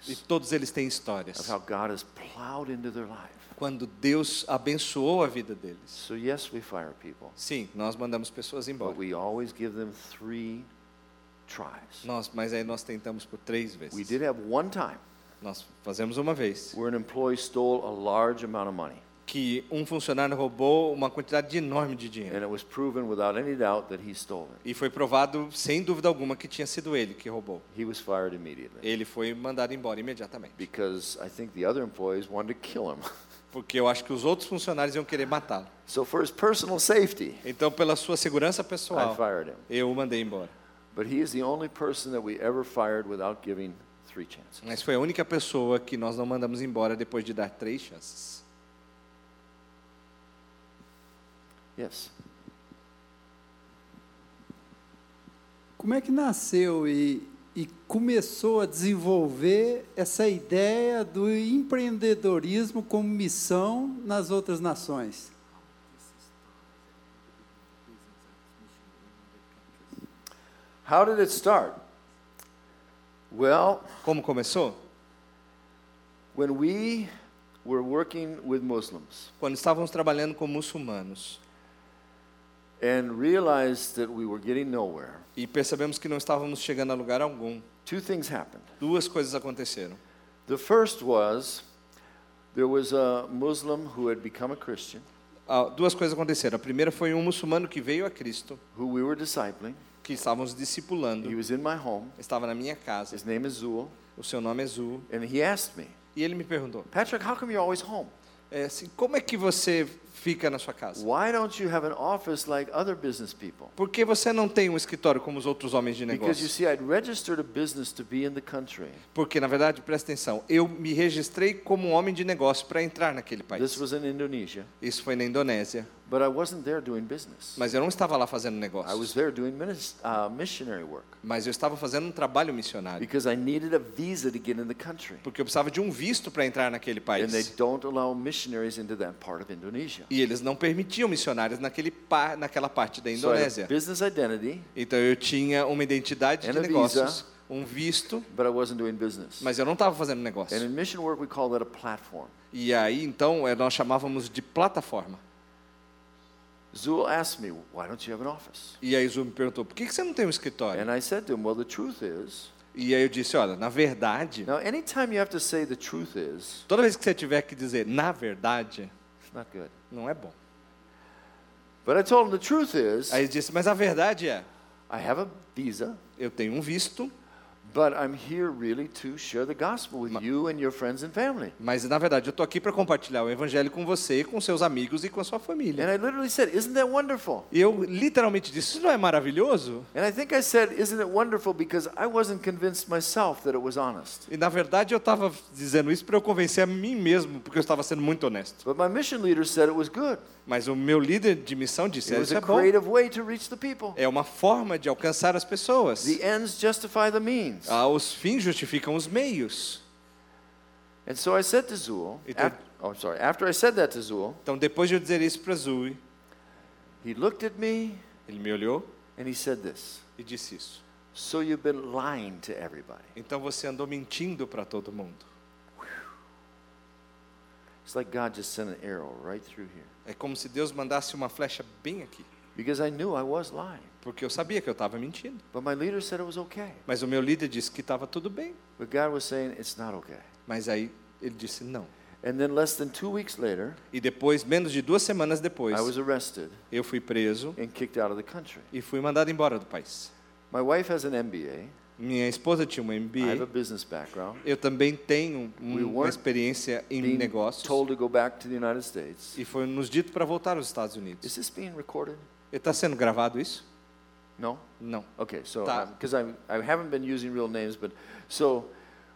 E todos eles têm of histórias. how God has plowed into their life. Quando Deus abençoou a vida deles. So, yes, we fire people, Sim, nós mandamos pessoas embora. but we always give them three tries. Nós, mas aí nós tentamos por três We vezes. did have one time Nós fazemos uma vez where an employee stole a large amount of money. Que um funcionário roubou uma quantidade enorme de dinheiro. And it was proven without any doubt that he stole it. E foi provado, sem dúvida alguma, que tinha sido ele que roubou. He was fired immediately Ele foi mandado embora imediatamente. because I think the other employees wanted to kill him. Porque eu acho que os outros funcionários iam querer matá-lo. So, for his personal safety, Então, pela sua segurança I pessoal, fired him. eu o mandei embora. But he is the only person that we ever fired without giving three chances. Mas foi a única pessoa que nós não mandamos embora depois de dar três chances. Yes. Como é que nasceu e, e começou a desenvolver essa ideia do empreendedorismo como missão nas outras nações? How did it start? Well, Como começou? when we were working with Muslims Quando estávamos trabalhando com muçulmanos and realized that we were getting nowhere, e percebemos que não estávamos chegando a lugar algum, two things happened. duas coisas aconteceram. The first was there was a Muslim who had become a Christian, duas coisas aconteceram. A primeira foi um muçulmano que veio a Cristo, who we were discipling. que estávamos He discipulando, was in my home. estava na minha casa. His name is Zul. O seu nome é Zu. And he asked me, E ele me perguntou: Patrick, how come you're always home? é, assim, como é que você fica na sua casa? Why don't you have an office like other business people? Por que você não tem um escritório como os outros homens de Because you negócios? see, I'd registered a business to be in the country. Porque, na verdade, presta atenção, eu me registrei como um homem de negócio para entrar naquele This país. was in Indonesia, Isso foi na Indonésia. but I wasn't there doing business. Mas eu não estava lá fazendo I was negócios. there doing minis- uh, missionary work Mas eu estava fazendo um trabalho missionário. because I needed a visa to get in the country. Porque eu precisava de um visto para entrar naquele And they país. don't allow missionaries into that part of Indonesia. E eles não permitiam missionários naquele naquela parte da So Indonésia. a business identity, Então eu tinha uma identidade And de negócios, visa. um visto, but I wasn't doing business. mas eu não estava fazendo And negócio. in mission work, we call that a platform. E aí então eh, nós chamávamos de plataforma. Zul asked me, Why don't you have an office? E aí o Zu me perguntou: por que que você não tem um escritório? And I said to him, Well, the truth is, E aí eu disse: olha, na verdade, now, anytime you have to say the truth is, toda vez que você tiver que dizer na verdade, it's not good. Não é bom. But I told him the truth is, Aí ele disse: mas a verdade é, I have a visa, eu tenho um visto, but I'm here really to share the gospel with you and your friends and family. mas na verdade eu estou aqui para compartilhar o evangelho com você, com seus amigos e com a sua família. And I literally said, Isn't that wonderful? E eu literalmente disse: isso não é maravilhoso? And I think I said, Isn't it wonderful? Because I wasn't convinced myself that it was honest. E na verdade eu estava dizendo isso para eu convencer a mim mesmo, porque eu estava sendo muito honesto. But my mission leader said it was good. Mas o meu líder de missão disse: It was isso a é bom. creative way to reach the people. É uma forma de alcançar as pessoas. The ends justify the means. Ah, os fins justificam os meios. And so I said to Zul, Então- af- oh, I'm sorry, after I said that to Zul, Então, depois de eu dizer isso para Zui, he looked at me ele me olhou and he said this e disse isso. So you've been lying to everybody. Então você andou mentindo para todo mundo. It's like God just sent an arrow right through here. É como se Deus mandasse uma flecha bem aqui, Because I knew I was lying. porque eu sabia que eu estava mentindo. But my leader said it was okay. Mas o meu líder disse que estava tudo bem. But God was saying it's not okay. Mas aí ele disse não. And then less than two weeks later, E depois, menos de duas semanas depois, I was arrested eu fui preso and kicked out of the country. e fui mandado embora do país. My wife has an MBA. Minha esposa tinha uma I have a MBA. business background. Eu também tenho um- We uma experiência em negócios. told to go back to the United States. E foi nos dito para voltar aos Estados Unidos. Is this being recorded? Está sendo gravado isso? No? No. Okay, so Tá. because I I haven't been using real names, but so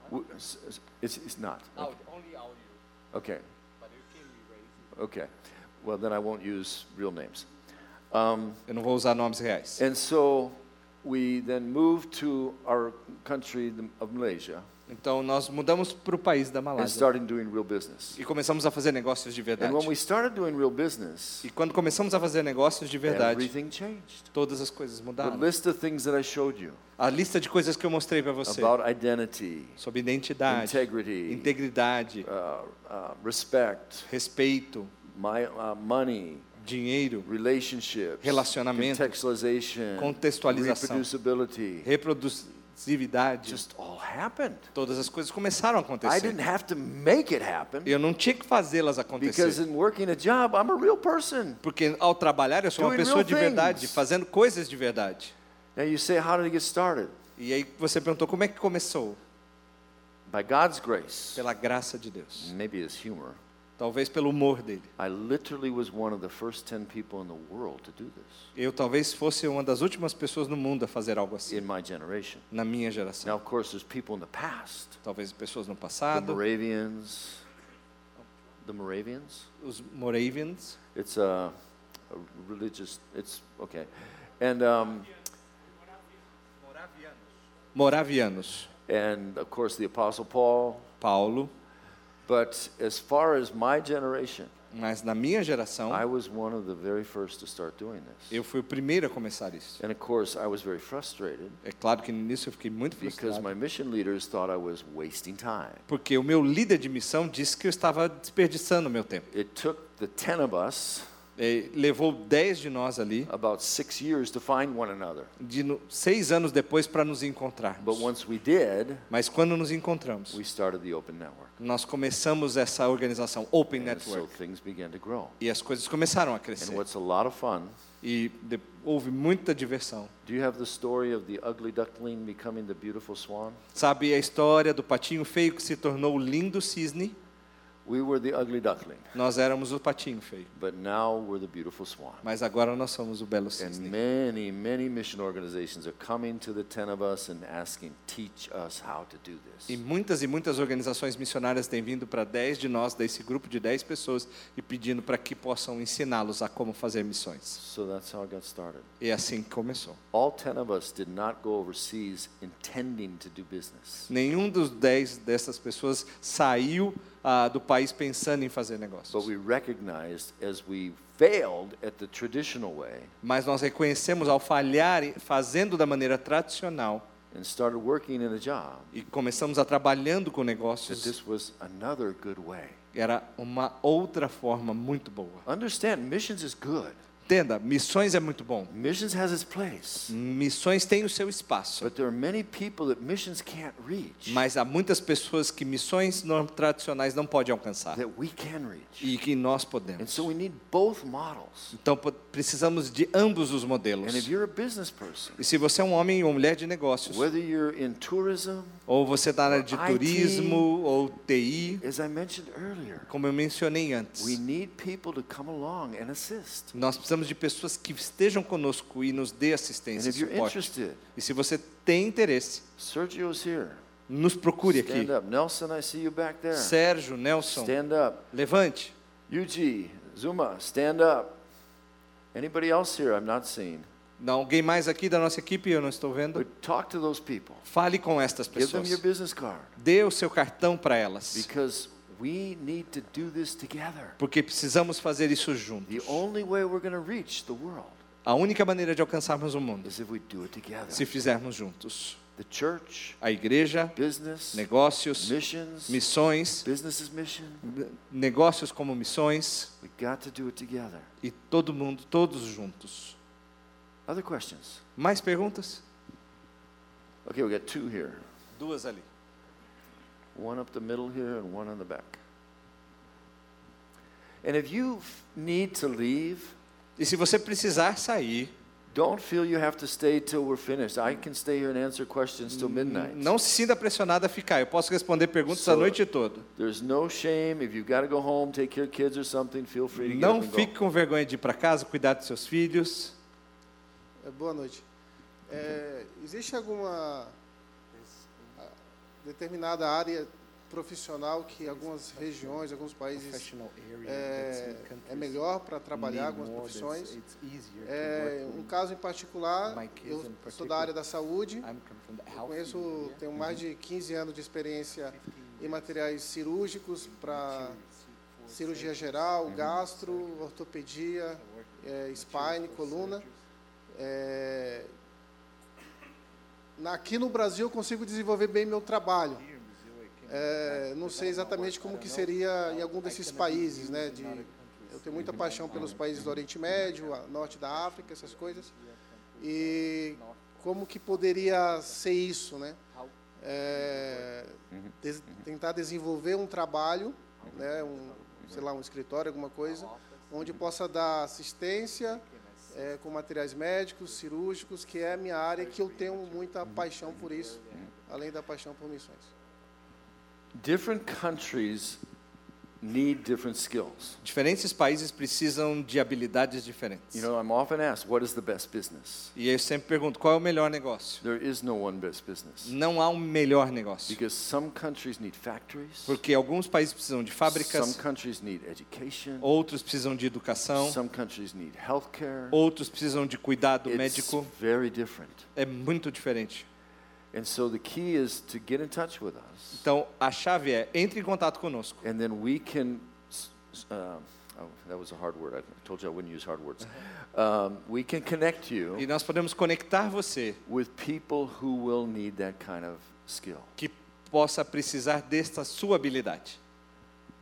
W- s- s- It's, it's not. Áudio, only audio. Okay. But you can erase it. Okay. Well, then I won't use real names. Um, Eu não vou usar nomes reais. and so we then moved to our country of Malaysia Então nós mudamos para o país da and Malásia started doing real business. e começamos a fazer negócios de And verdade. when we started doing real business, E quando começamos a fazer negócios de verdade, everything changed. todas as coisas The mudaram. list of things that I showed you A lista de coisas que eu mostrei para você about identity, sobre identidade, integrity, integridade, uh, uh, respect, respeito, my, uh, money, dinheiro, relationships, Relacionamento, contextualização, reproducibility, just all happened. todas as coisas começaram a I acontecer. didn't have to make it happen Eu não tinha que fazê-las because acontecer. in working a job, I'm a real person. Porque ao trabalhar eu sou uma pessoa de verdade, things. fazendo coisas de verdade. Now you say, how did it get started? E aí você perguntou como é que começou? By God's grace, Pela graça de Deus. maybe his humor. Talvez pelo humor dele. I literally was one of the first 10 people in the world to do this Eu talvez fosse uma das últimas pessoas no mundo a fazer algo assim. in my generation. Na minha geração. Now, of course, there's people in the past, Talvez pessoas no the passado. Moravians. The Moravians? Os Moravians. It's a, a religious, it's, okay. And, um, Moravianos. and of course, the Apostle Paul. Paulo. But as far as my generation, Mas na minha geração, I was one of the very first to start doing this. eu fui o primeiro a começar isso. And of course, I was very frustrated É claro que no início eu fiquei muito because frustrado. my mission leaders thought I was wasting time. Porque o meu líder de missão disse que eu estava desperdiçando meu tempo. It took the 10 of us levou dez de nós ali, about six years to find one another. de no- seis anos depois para nos encontrarmos. But once we did, Mas quando nos encontramos, we started the Open Network. nós começamos essa organização Open And so Network. things began to grow. E as coisas começaram a And crescer. what's a lot of fun, E de- houve muita diversão. do you have the story of the ugly duckling becoming the beautiful swan? Sabe a história do patinho feio que se tornou o lindo cisne? We were the ugly duckling, Nós éramos o patinho feio. but now we're the beautiful swan. Mas agora nós somos o belo And cisne. many, many mission organizations are coming to the 10 of us and asking, teach us how to do E this. muitas e muitas organizações missionárias têm vindo para 10 de nós, desse grupo de 10 pessoas, e pedindo para que possam ensiná-los a como fazer missões. So that's how it got started. E assim começou. All 10 of us did not go overseas intending to do business. Nenhum dos 10 dessas pessoas saiu ah, do país pensando em fazer negócios. way Mas nós reconhecemos ao falhar fazendo da maneira tradicional and started working in a job e começamos a trabalhando com that negócios, this was another good way. era uma outra forma muito boa. Understand, missions is good. Entenda, missões é muito bom. Missions has its place. Missões têm o seu espaço. But there are many people that missions can't reach Mas há muitas pessoas que missões não tradicionais não podem alcançar that we can reach. e que nós And podemos. so we need both models. Então precisamos de ambos os And modelos. if you're a business person, E se você é um homem ou mulher de negócios, whether you're in tourism, ou você está na área de turismo ou TI, como eu mencionei we antes, need people to come along and assist. nós precisamos de pessoas que estejam conosco e nos dê assistência e suporte. E se você tem interesse, nos procure aqui. Nelson. Sérgio, Nelson, levante. Yuji, Zuma, stand up. Anybody else here I'm not seeing? Não, alguém mais aqui da nossa equipe, eu não estou vendo. But talk to those people. Fale com estas pessoas. Dê o seu cartão para elas. because we need to do this together. Porque precisamos fazer isso juntos. The only way we're going to reach the world A única maneira de alcançarmos o mundo is if we do it together. se fizermos juntos. The church, A igreja, business, negócios, missions, missões, business mission. negócios como missões We got to do it together. e todo mundo, todos juntos. Other questions? Mais perguntas? Okay, we got two here. Duas ali. One up the middle here and one on the back. And if you need to leave, E se você precisar sair, don't feel you have to stay till we're finished. I can stay here and answer questions till midnight. não se sinta pressionado a ficar. Eu posso responder perguntas a So- noite toda. There's no shame. If you've got to go home, take care of kids or something, feel free to get Não up and go. fique com vergonha de ir para casa, cuidar dos seus filhos. É, boa noite. É, existe alguma determinada área profissional que algumas regiões, alguns países é, é melhor para trabalhar algumas profissões. É, um caso em particular, eu sou da área da saúde, eu conheço, tenho mais de 15 anos de experiência em materiais cirúrgicos para cirurgia geral, gastro, ortopedia, é, spine, coluna. É, aqui no Brasil eu consigo desenvolver bem meu trabalho. É, não sei exatamente como que seria em algum desses países, né? De, eu tenho muita paixão pelos países do Oriente Médio, norte da África, essas coisas. E como que poderia ser isso, né? É, des- tentar desenvolver um trabalho, né? Um, sei lá, um escritório, alguma coisa, onde possa dar assistência é, com materiais médicos, cirúrgicos, que é a minha área, que eu tenho muita paixão por isso, além da paixão por missões. Different countries need different skills. Diferentes países precisam de habilidades diferentes. You know, I'm often asked, what is the best business? E eu sempre pergunto, qual é o melhor negócio? There is no one best business. Não há um melhor negócio. Because some countries need factories, Porque alguns países precisam de some fábricas, countries need education, outros precisam de educação, some countries need healthcare. outros precisam de cuidado It's médico. very different. É muito diferente. Então, a chave é, entre em contato conosco. And then we can, uh, oh, that was a hard word. I told you I wouldn't use hard words. Um, we can connect E you nós podemos conectar você, with people who will need that kind of skill. que possa precisar desta sua habilidade.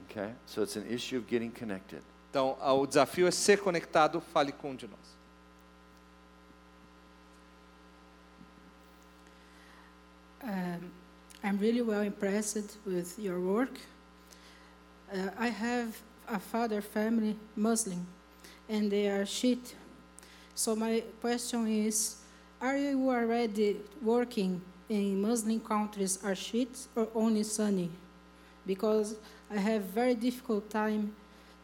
Okay? So it's an issue of getting connected. Então, o desafio é ser conectado, fale com um de nós. Um, I'm really well impressed with your work. Uh, I have a father family Muslim, and they are Shiite. So my question is, are you already working in Muslim countries are Shiites or only Sunni? Because I have very difficult time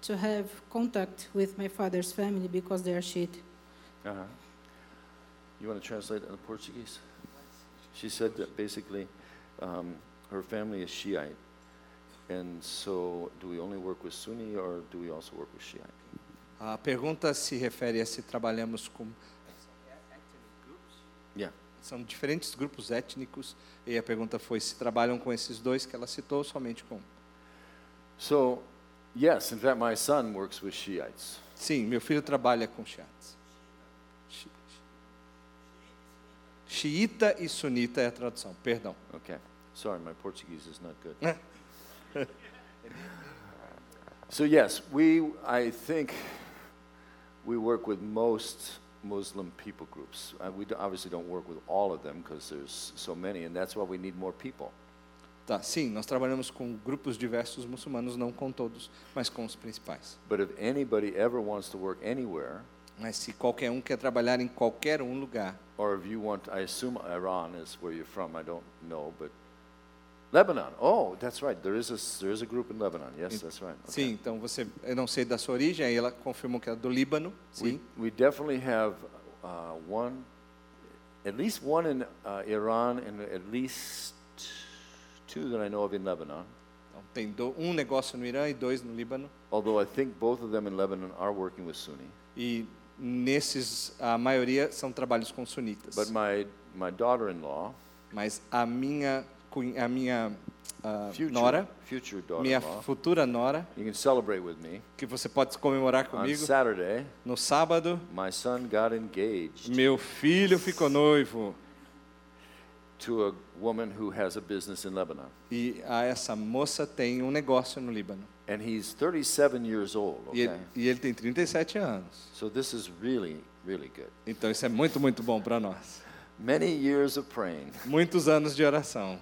to have contact with my father's family because they are Shiite. Uh-huh. You want to translate it in Portuguese? She said that basically um, her family is Shiite. And so, do we only work with Sunni or do we also work with Shiite? A pergunta se refere a se trabalhamos com Yeah. são diferentes grupos étnicos e a pergunta foi se trabalham com esses dois que ela citou ou somente com. So, yes, in fact, my son works with Shiites. Sim, meu filho trabalha com xiites. Xiita e sunita é a tradução, perdão. Okay. Sorry, my Portuguese is not good. so, yes, we, I think we work with most Muslim people groups. Uh, we obviously don't work with all of them because there's so many, and that's why we need more people. Tá, sim, nós trabalhamos com grupos diversos muçulmanos, não com todos, mas com os principais. But if anybody ever wants to work anywhere, Mas se qualquer um quer trabalhar em qualquer um lugar, or if you want, I assume Iran is where you're from, I don't know, but Lebanon. Oh, that's right. There is a, there is a group in Lebanon. Yes, that's right. Okay. sim, então você, eu não sei da sua origem, aí ela confirmou que é do Líbano, We, sim. we definitely have uh, one, at least one in uh, Iran and at least two that I know of in Lebanon. Então, tem do- um negócio no Irã e dois no Líbano. Although I think both of them in Lebanon are working with Sunni. E nesses, a maioria são trabalhos com sunitas. But my, my daughter-in-law, Mas a minha, a minha ah, future, nora, future minha futura nora, you can celebrate with me. que você pode comemorar On comigo, Saturday, no sábado, my son got engaged meu filho ficou noivo. To a woman who has a business in Lebanon. E a essa moça tem um negócio no Líbano. And he's 37 years old, E okay? ele, e ele tem 37 anos. So this is really, really good. Então isso é muito, muito bom para nós. Many years of praying. Muitos anos de oração.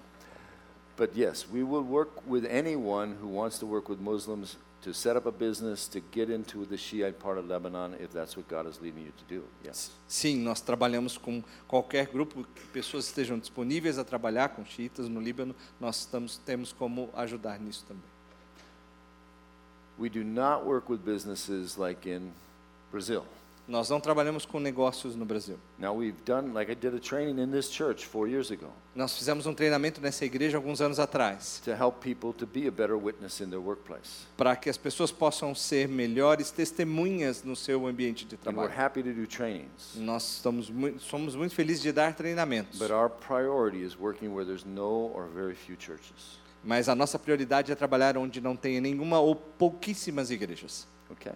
But yes, we will work with anyone who wants to work with Muslims to set up a business, to get into the Shiite part of Lebanon, if that's what God is leading you to do. Yes. Sim, nós trabalhamos com qualquer grupo que pessoas estejam disponíveis a trabalhar com xiitas no Líbano. Nós estamos, temos como ajudar nisso também. We do not work with businesses like in Brazil. Nós não trabalhamos com negócios no Brasil. Now we've done, like I did a training in this church four years ago Nós fizemos um treinamento nessa igreja alguns anos atrás, to help people to be a better witness in their workplace. para que as pessoas possam ser melhores testemunhas no seu ambiente de And we're trabalho. happy to do trainings. Nós estamos somos muito felizes de dar treinamentos, But our priority is working where there's no or very few churches. mas a nossa prioridade é trabalhar onde não tenha nenhuma ou pouquíssimas igrejas. Okay?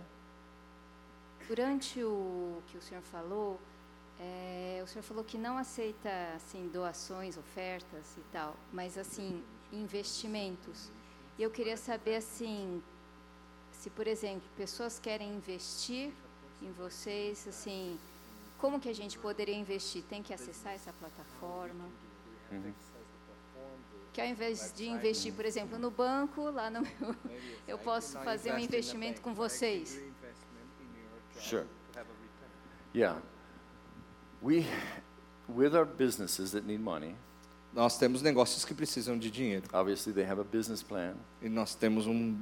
Durante o que o senhor falou, é, o senhor falou que não aceita assim doações, ofertas e tal, mas assim investimentos. E eu queria saber assim, se por exemplo pessoas querem investir em vocês, assim, como que a gente poderia investir? Tem que acessar essa plataforma? Que ao invés de investir, por exemplo, no banco, lá no meu, eu posso fazer um investimento com vocês. Sure. Yeah. We, with our businesses that need money, Nós temos negócios que precisam de dinheiro obviously they have a business plan, e nós temos um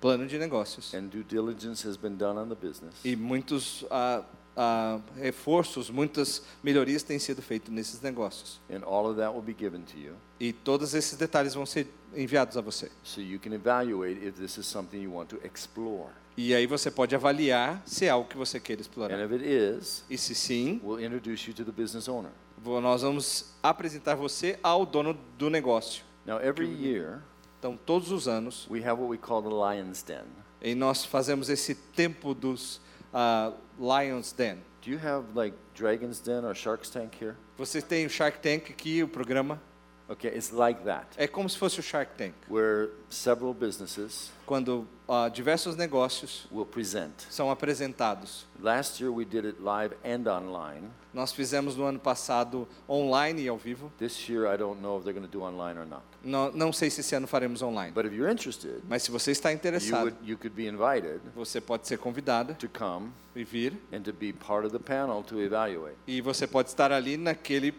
plano de negócios and due diligence has been done on the business. e muitos ah, ah, reforços, muitas melhorias têm sido feitas nesses negócios And all of that will be given to you, e todos esses detalhes vão ser enviados a você. so you can evaluate if this is something you want to explore. E aí você pode avaliar se é algo que você queira And explorar. if it is, E se sim, we'll introduce you to the business owner. nós vamos apresentar você ao dono do negócio. Now, every year, Então, todos os anos, we have what we call the Lion's Den. e nós fazemos esse tempo dos ah, Lions Den. Do you have like Dragon's Den or Shark's Tank here? Você tem o Shark Tank aqui, o programa. Okay, it's like that, É como se fosse o Shark Tank, where several businesses quando ah, diversos negócios will present. são apresentados. Last year, we did it live and online. Nós fizemos no ano passado online e ao vivo. This year, I don't know if they're going to do online or not. Não, não sei se esse ano faremos online. But if you're interested, Mas se você está you, interessado, would, you could be invited você pode ser convidado to come e vir. and to be part of the panel to evaluate. E você pode estar ali naquele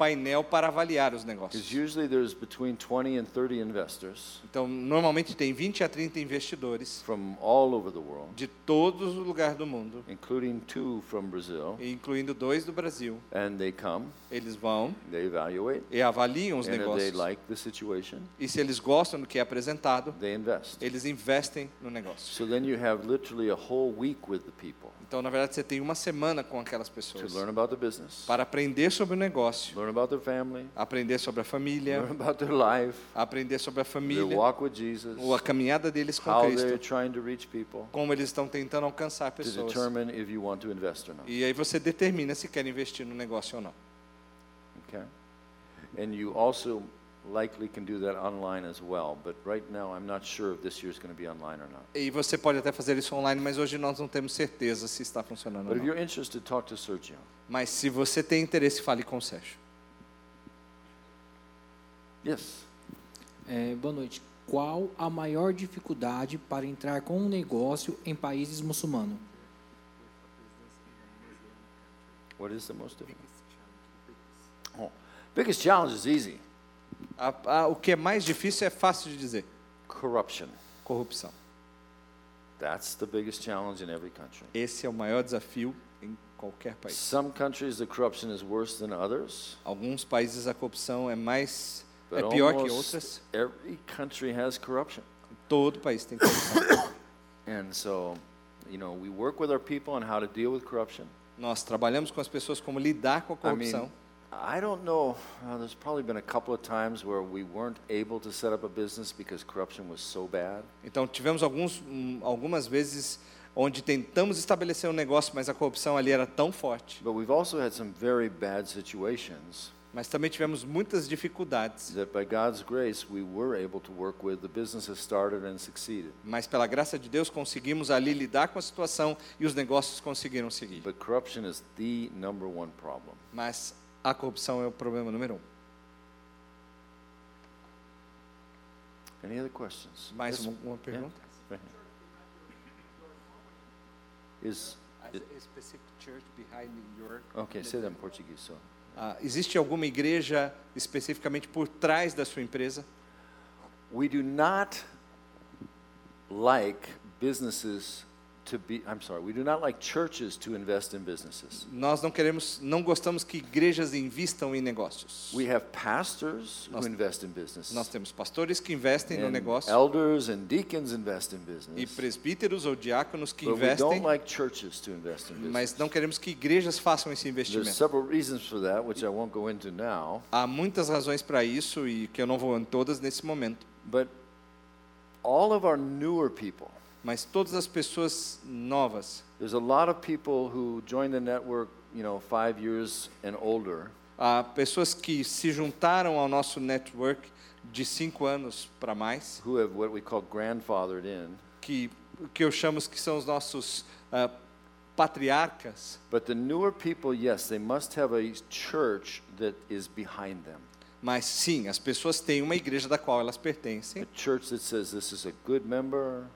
painel para avaliar os negócios. usually there's between 20 and 30 investors Então, normalmente tem 20 a 30 investidores from all over the world, de todos os lugares do mundo, including two from Brazil. incluindo dois do Brasil. And they come, Eles vão they evaluate, e avaliam os negócios. like E se eles gostam do que é apresentado, eles investem no negócio. So then you have literally a whole week with the people Então, na verdade, você tem uma semana com aquelas pessoas para aprender sobre o negócio, learn about their family, aprender sobre a família, learn about their life, aprender sobre a família, walk with Jesus, ou a caminhada deles com Cristo, trying to reach people, como eles estão tentando alcançar to pessoas. determine if you want to invest or not. E aí você determina se quer investir no negócio ou não. Okay? And you also likely can do that online as well, but right now I'm not sure if this year is going to be online or not. E você pode até fazer isso online, mas hoje nós não temos certeza se está funcionando But ou if não. you're interested, talk to Sergio. Mas se você tem interesse, fale com o Sérgio. Yes. É, boa noite. Qual a maior dificuldade para entrar com um negócio em países muçulmanos? What is the most difficult? Oh, biggest challenge is easy. A- a- o que é mais difícil é fácil de dizer: Corruption. corrupção. That's the biggest challenge in every country. Esse é o maior desafio em qualquer país. Some countries the corruption is worse than others, Alguns países a corrupção é mais é pior que outras. every country has corruption. Todo país tem corrupção. And so, you know, we work with our people on how to deal with corruption. Nós trabalhamos com as pessoas como lidar com a I mean, corrupção. I don't know. Uh, there's probably been a couple of times where we weren't able to set up a business because corruption was so bad. Então tivemos alguns, hum, algumas vezes onde tentamos estabelecer um negócio, mas a corrupção ali era tão forte. But we've also had some very bad situations Mas também tivemos muitas dificuldades. that, by God's grace, we were able to work with. The business has started and succeeded. Mas pela graça de Deus conseguimos ali lidar com a situação e os negócios conseguiram seguir. But corruption is the number one problem. Mas a corrupção é o problema número um. Any other questions? Mais Yes, uma, pergunta? right here. Is okay? Say that in Portuguese. So. Ah, existe alguma igreja especificamente por trás da sua empresa? We do not like businesses to be, I'm sorry, we do not like churches to invest in businesses. Nós não queremos, não gostamos que igrejas invistam em negócios. We have pastors who Nós- invest in business. Nós temos pastores que investem no and negócio elders and deacons invest in e business. presbíteros ou diáconos que But we don't investem, like churches to invest in business. mas não queremos que igrejas façam esse There's investimento. several reasons for that, which I won't go into now. Há muitas razões para isso e que eu não vou em todas nesse momento. But all of our newer people, Mas todas as pessoas novas, there's a lot of people who join the network, you know, five years and older, há pessoas que se juntaram ao nosso network de cinco anos para mais, who have what we call grandfathered in. que que eu chamo que são os nossos ah, patriarcas. But the newer people, yes, they must have a church that is behind them. Mas sim, as pessoas têm uma igreja da qual elas A pertencem. church that says this is a good member,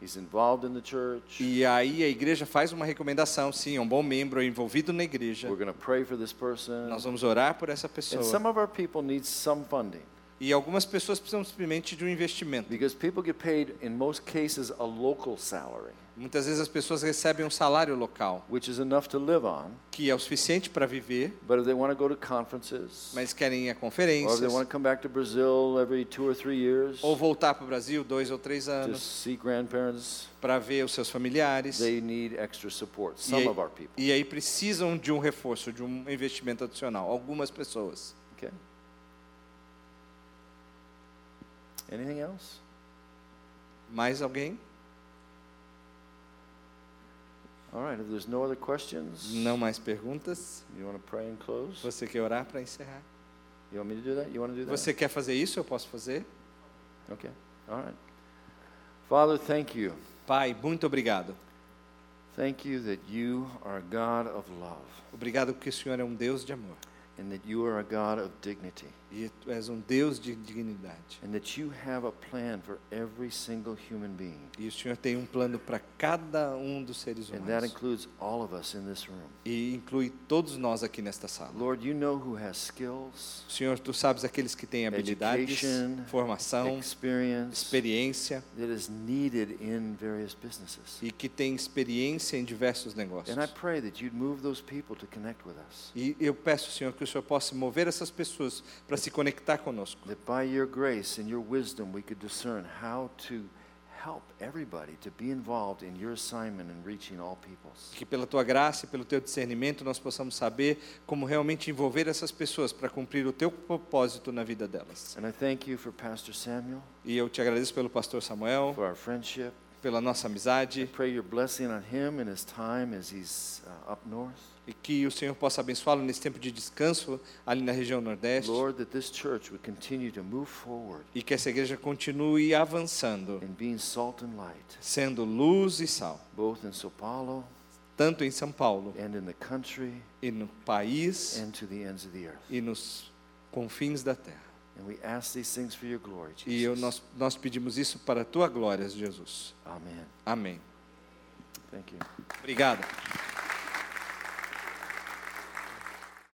he's involved in the church. E aí a igreja faz uma recomendação, sim, é um bom membro, é envolvido na igreja. We're pray for this person. Nós vamos orar por essa And pessoa. some of our people need some funding E algumas pessoas precisam simplesmente de um investimento. because people get paid, in most cases, a local salary, Muitas vezes as pessoas recebem um salário local, which is enough to live on. que é o suficiente para viver, But if they want to go to conferences, mas querem ir a or if conferências, they want to come back to Brazil every two or three years ou voltar para o Brasil dois ou três to anos see grandparents, para ver os seus familiares. they need extra support. E Some aí, of our people. e aí precisam de um reforço, de um investimento adicional. Algumas pessoas. Okay. Anything else? Mais alguém? All right. If there's no other questions, Não mais perguntas? you want to pray and close? Você quer orar para encerrar? You want me to do that? You want to do that? Você quer fazer isso? Eu posso fazer? Okay. All right. Father, thank you. Pai, muito obrigado. Thank you that you are a God of love Obrigado porque o Senhor é um Deus de amor. and that you are a God of dignity E tu és um Deus de dignidade. and that you have a plan for every single human being. E o Senhor tem um plano para cada um dos seres And that humanos. includes all of us in this room. E inclui todos nós aqui nesta sala. Lord, you know who has skills, Senhor, tu sabes aqueles que têm habilidades, Education, formação, experience experiência that is needed in various businesses. e que têm experiência em diversos negócios. And I pray that you'd move those people to connect with us. E eu peço, Senhor, que o Senhor possa mover essas pessoas para se conectar conosco. That by your grace and your wisdom, we could discern how to help everybody to be involved in your assignment in reaching all peoples. Que pela tua graça e pelo teu discernimento nós possamos saber como realmente envolver essas pessoas para cumprir o teu propósito na vida delas. And I thank you for Pastor Samuel, E eu te agradeço pelo pastor Samuel, for our friendship. pela nossa I amizade pray your blessing on him and his time as he's uh, up north. E que o Senhor possa abençoá-lo nesse tempo de descanso ali na região Nordeste Lord, that this church would continue to move forward e que essa igreja continue avançando, in being salt and light, sendo luz e sal, both in Sao Paulo tanto em São Paulo and in the country e no país and to the ends of the earth. e nos confins da terra. And we ask these things for your glory, E eu, Jesus. nós, nós pedimos isso para a tua glória, Jesus. Amen. Amém. Thank you. Obrigado.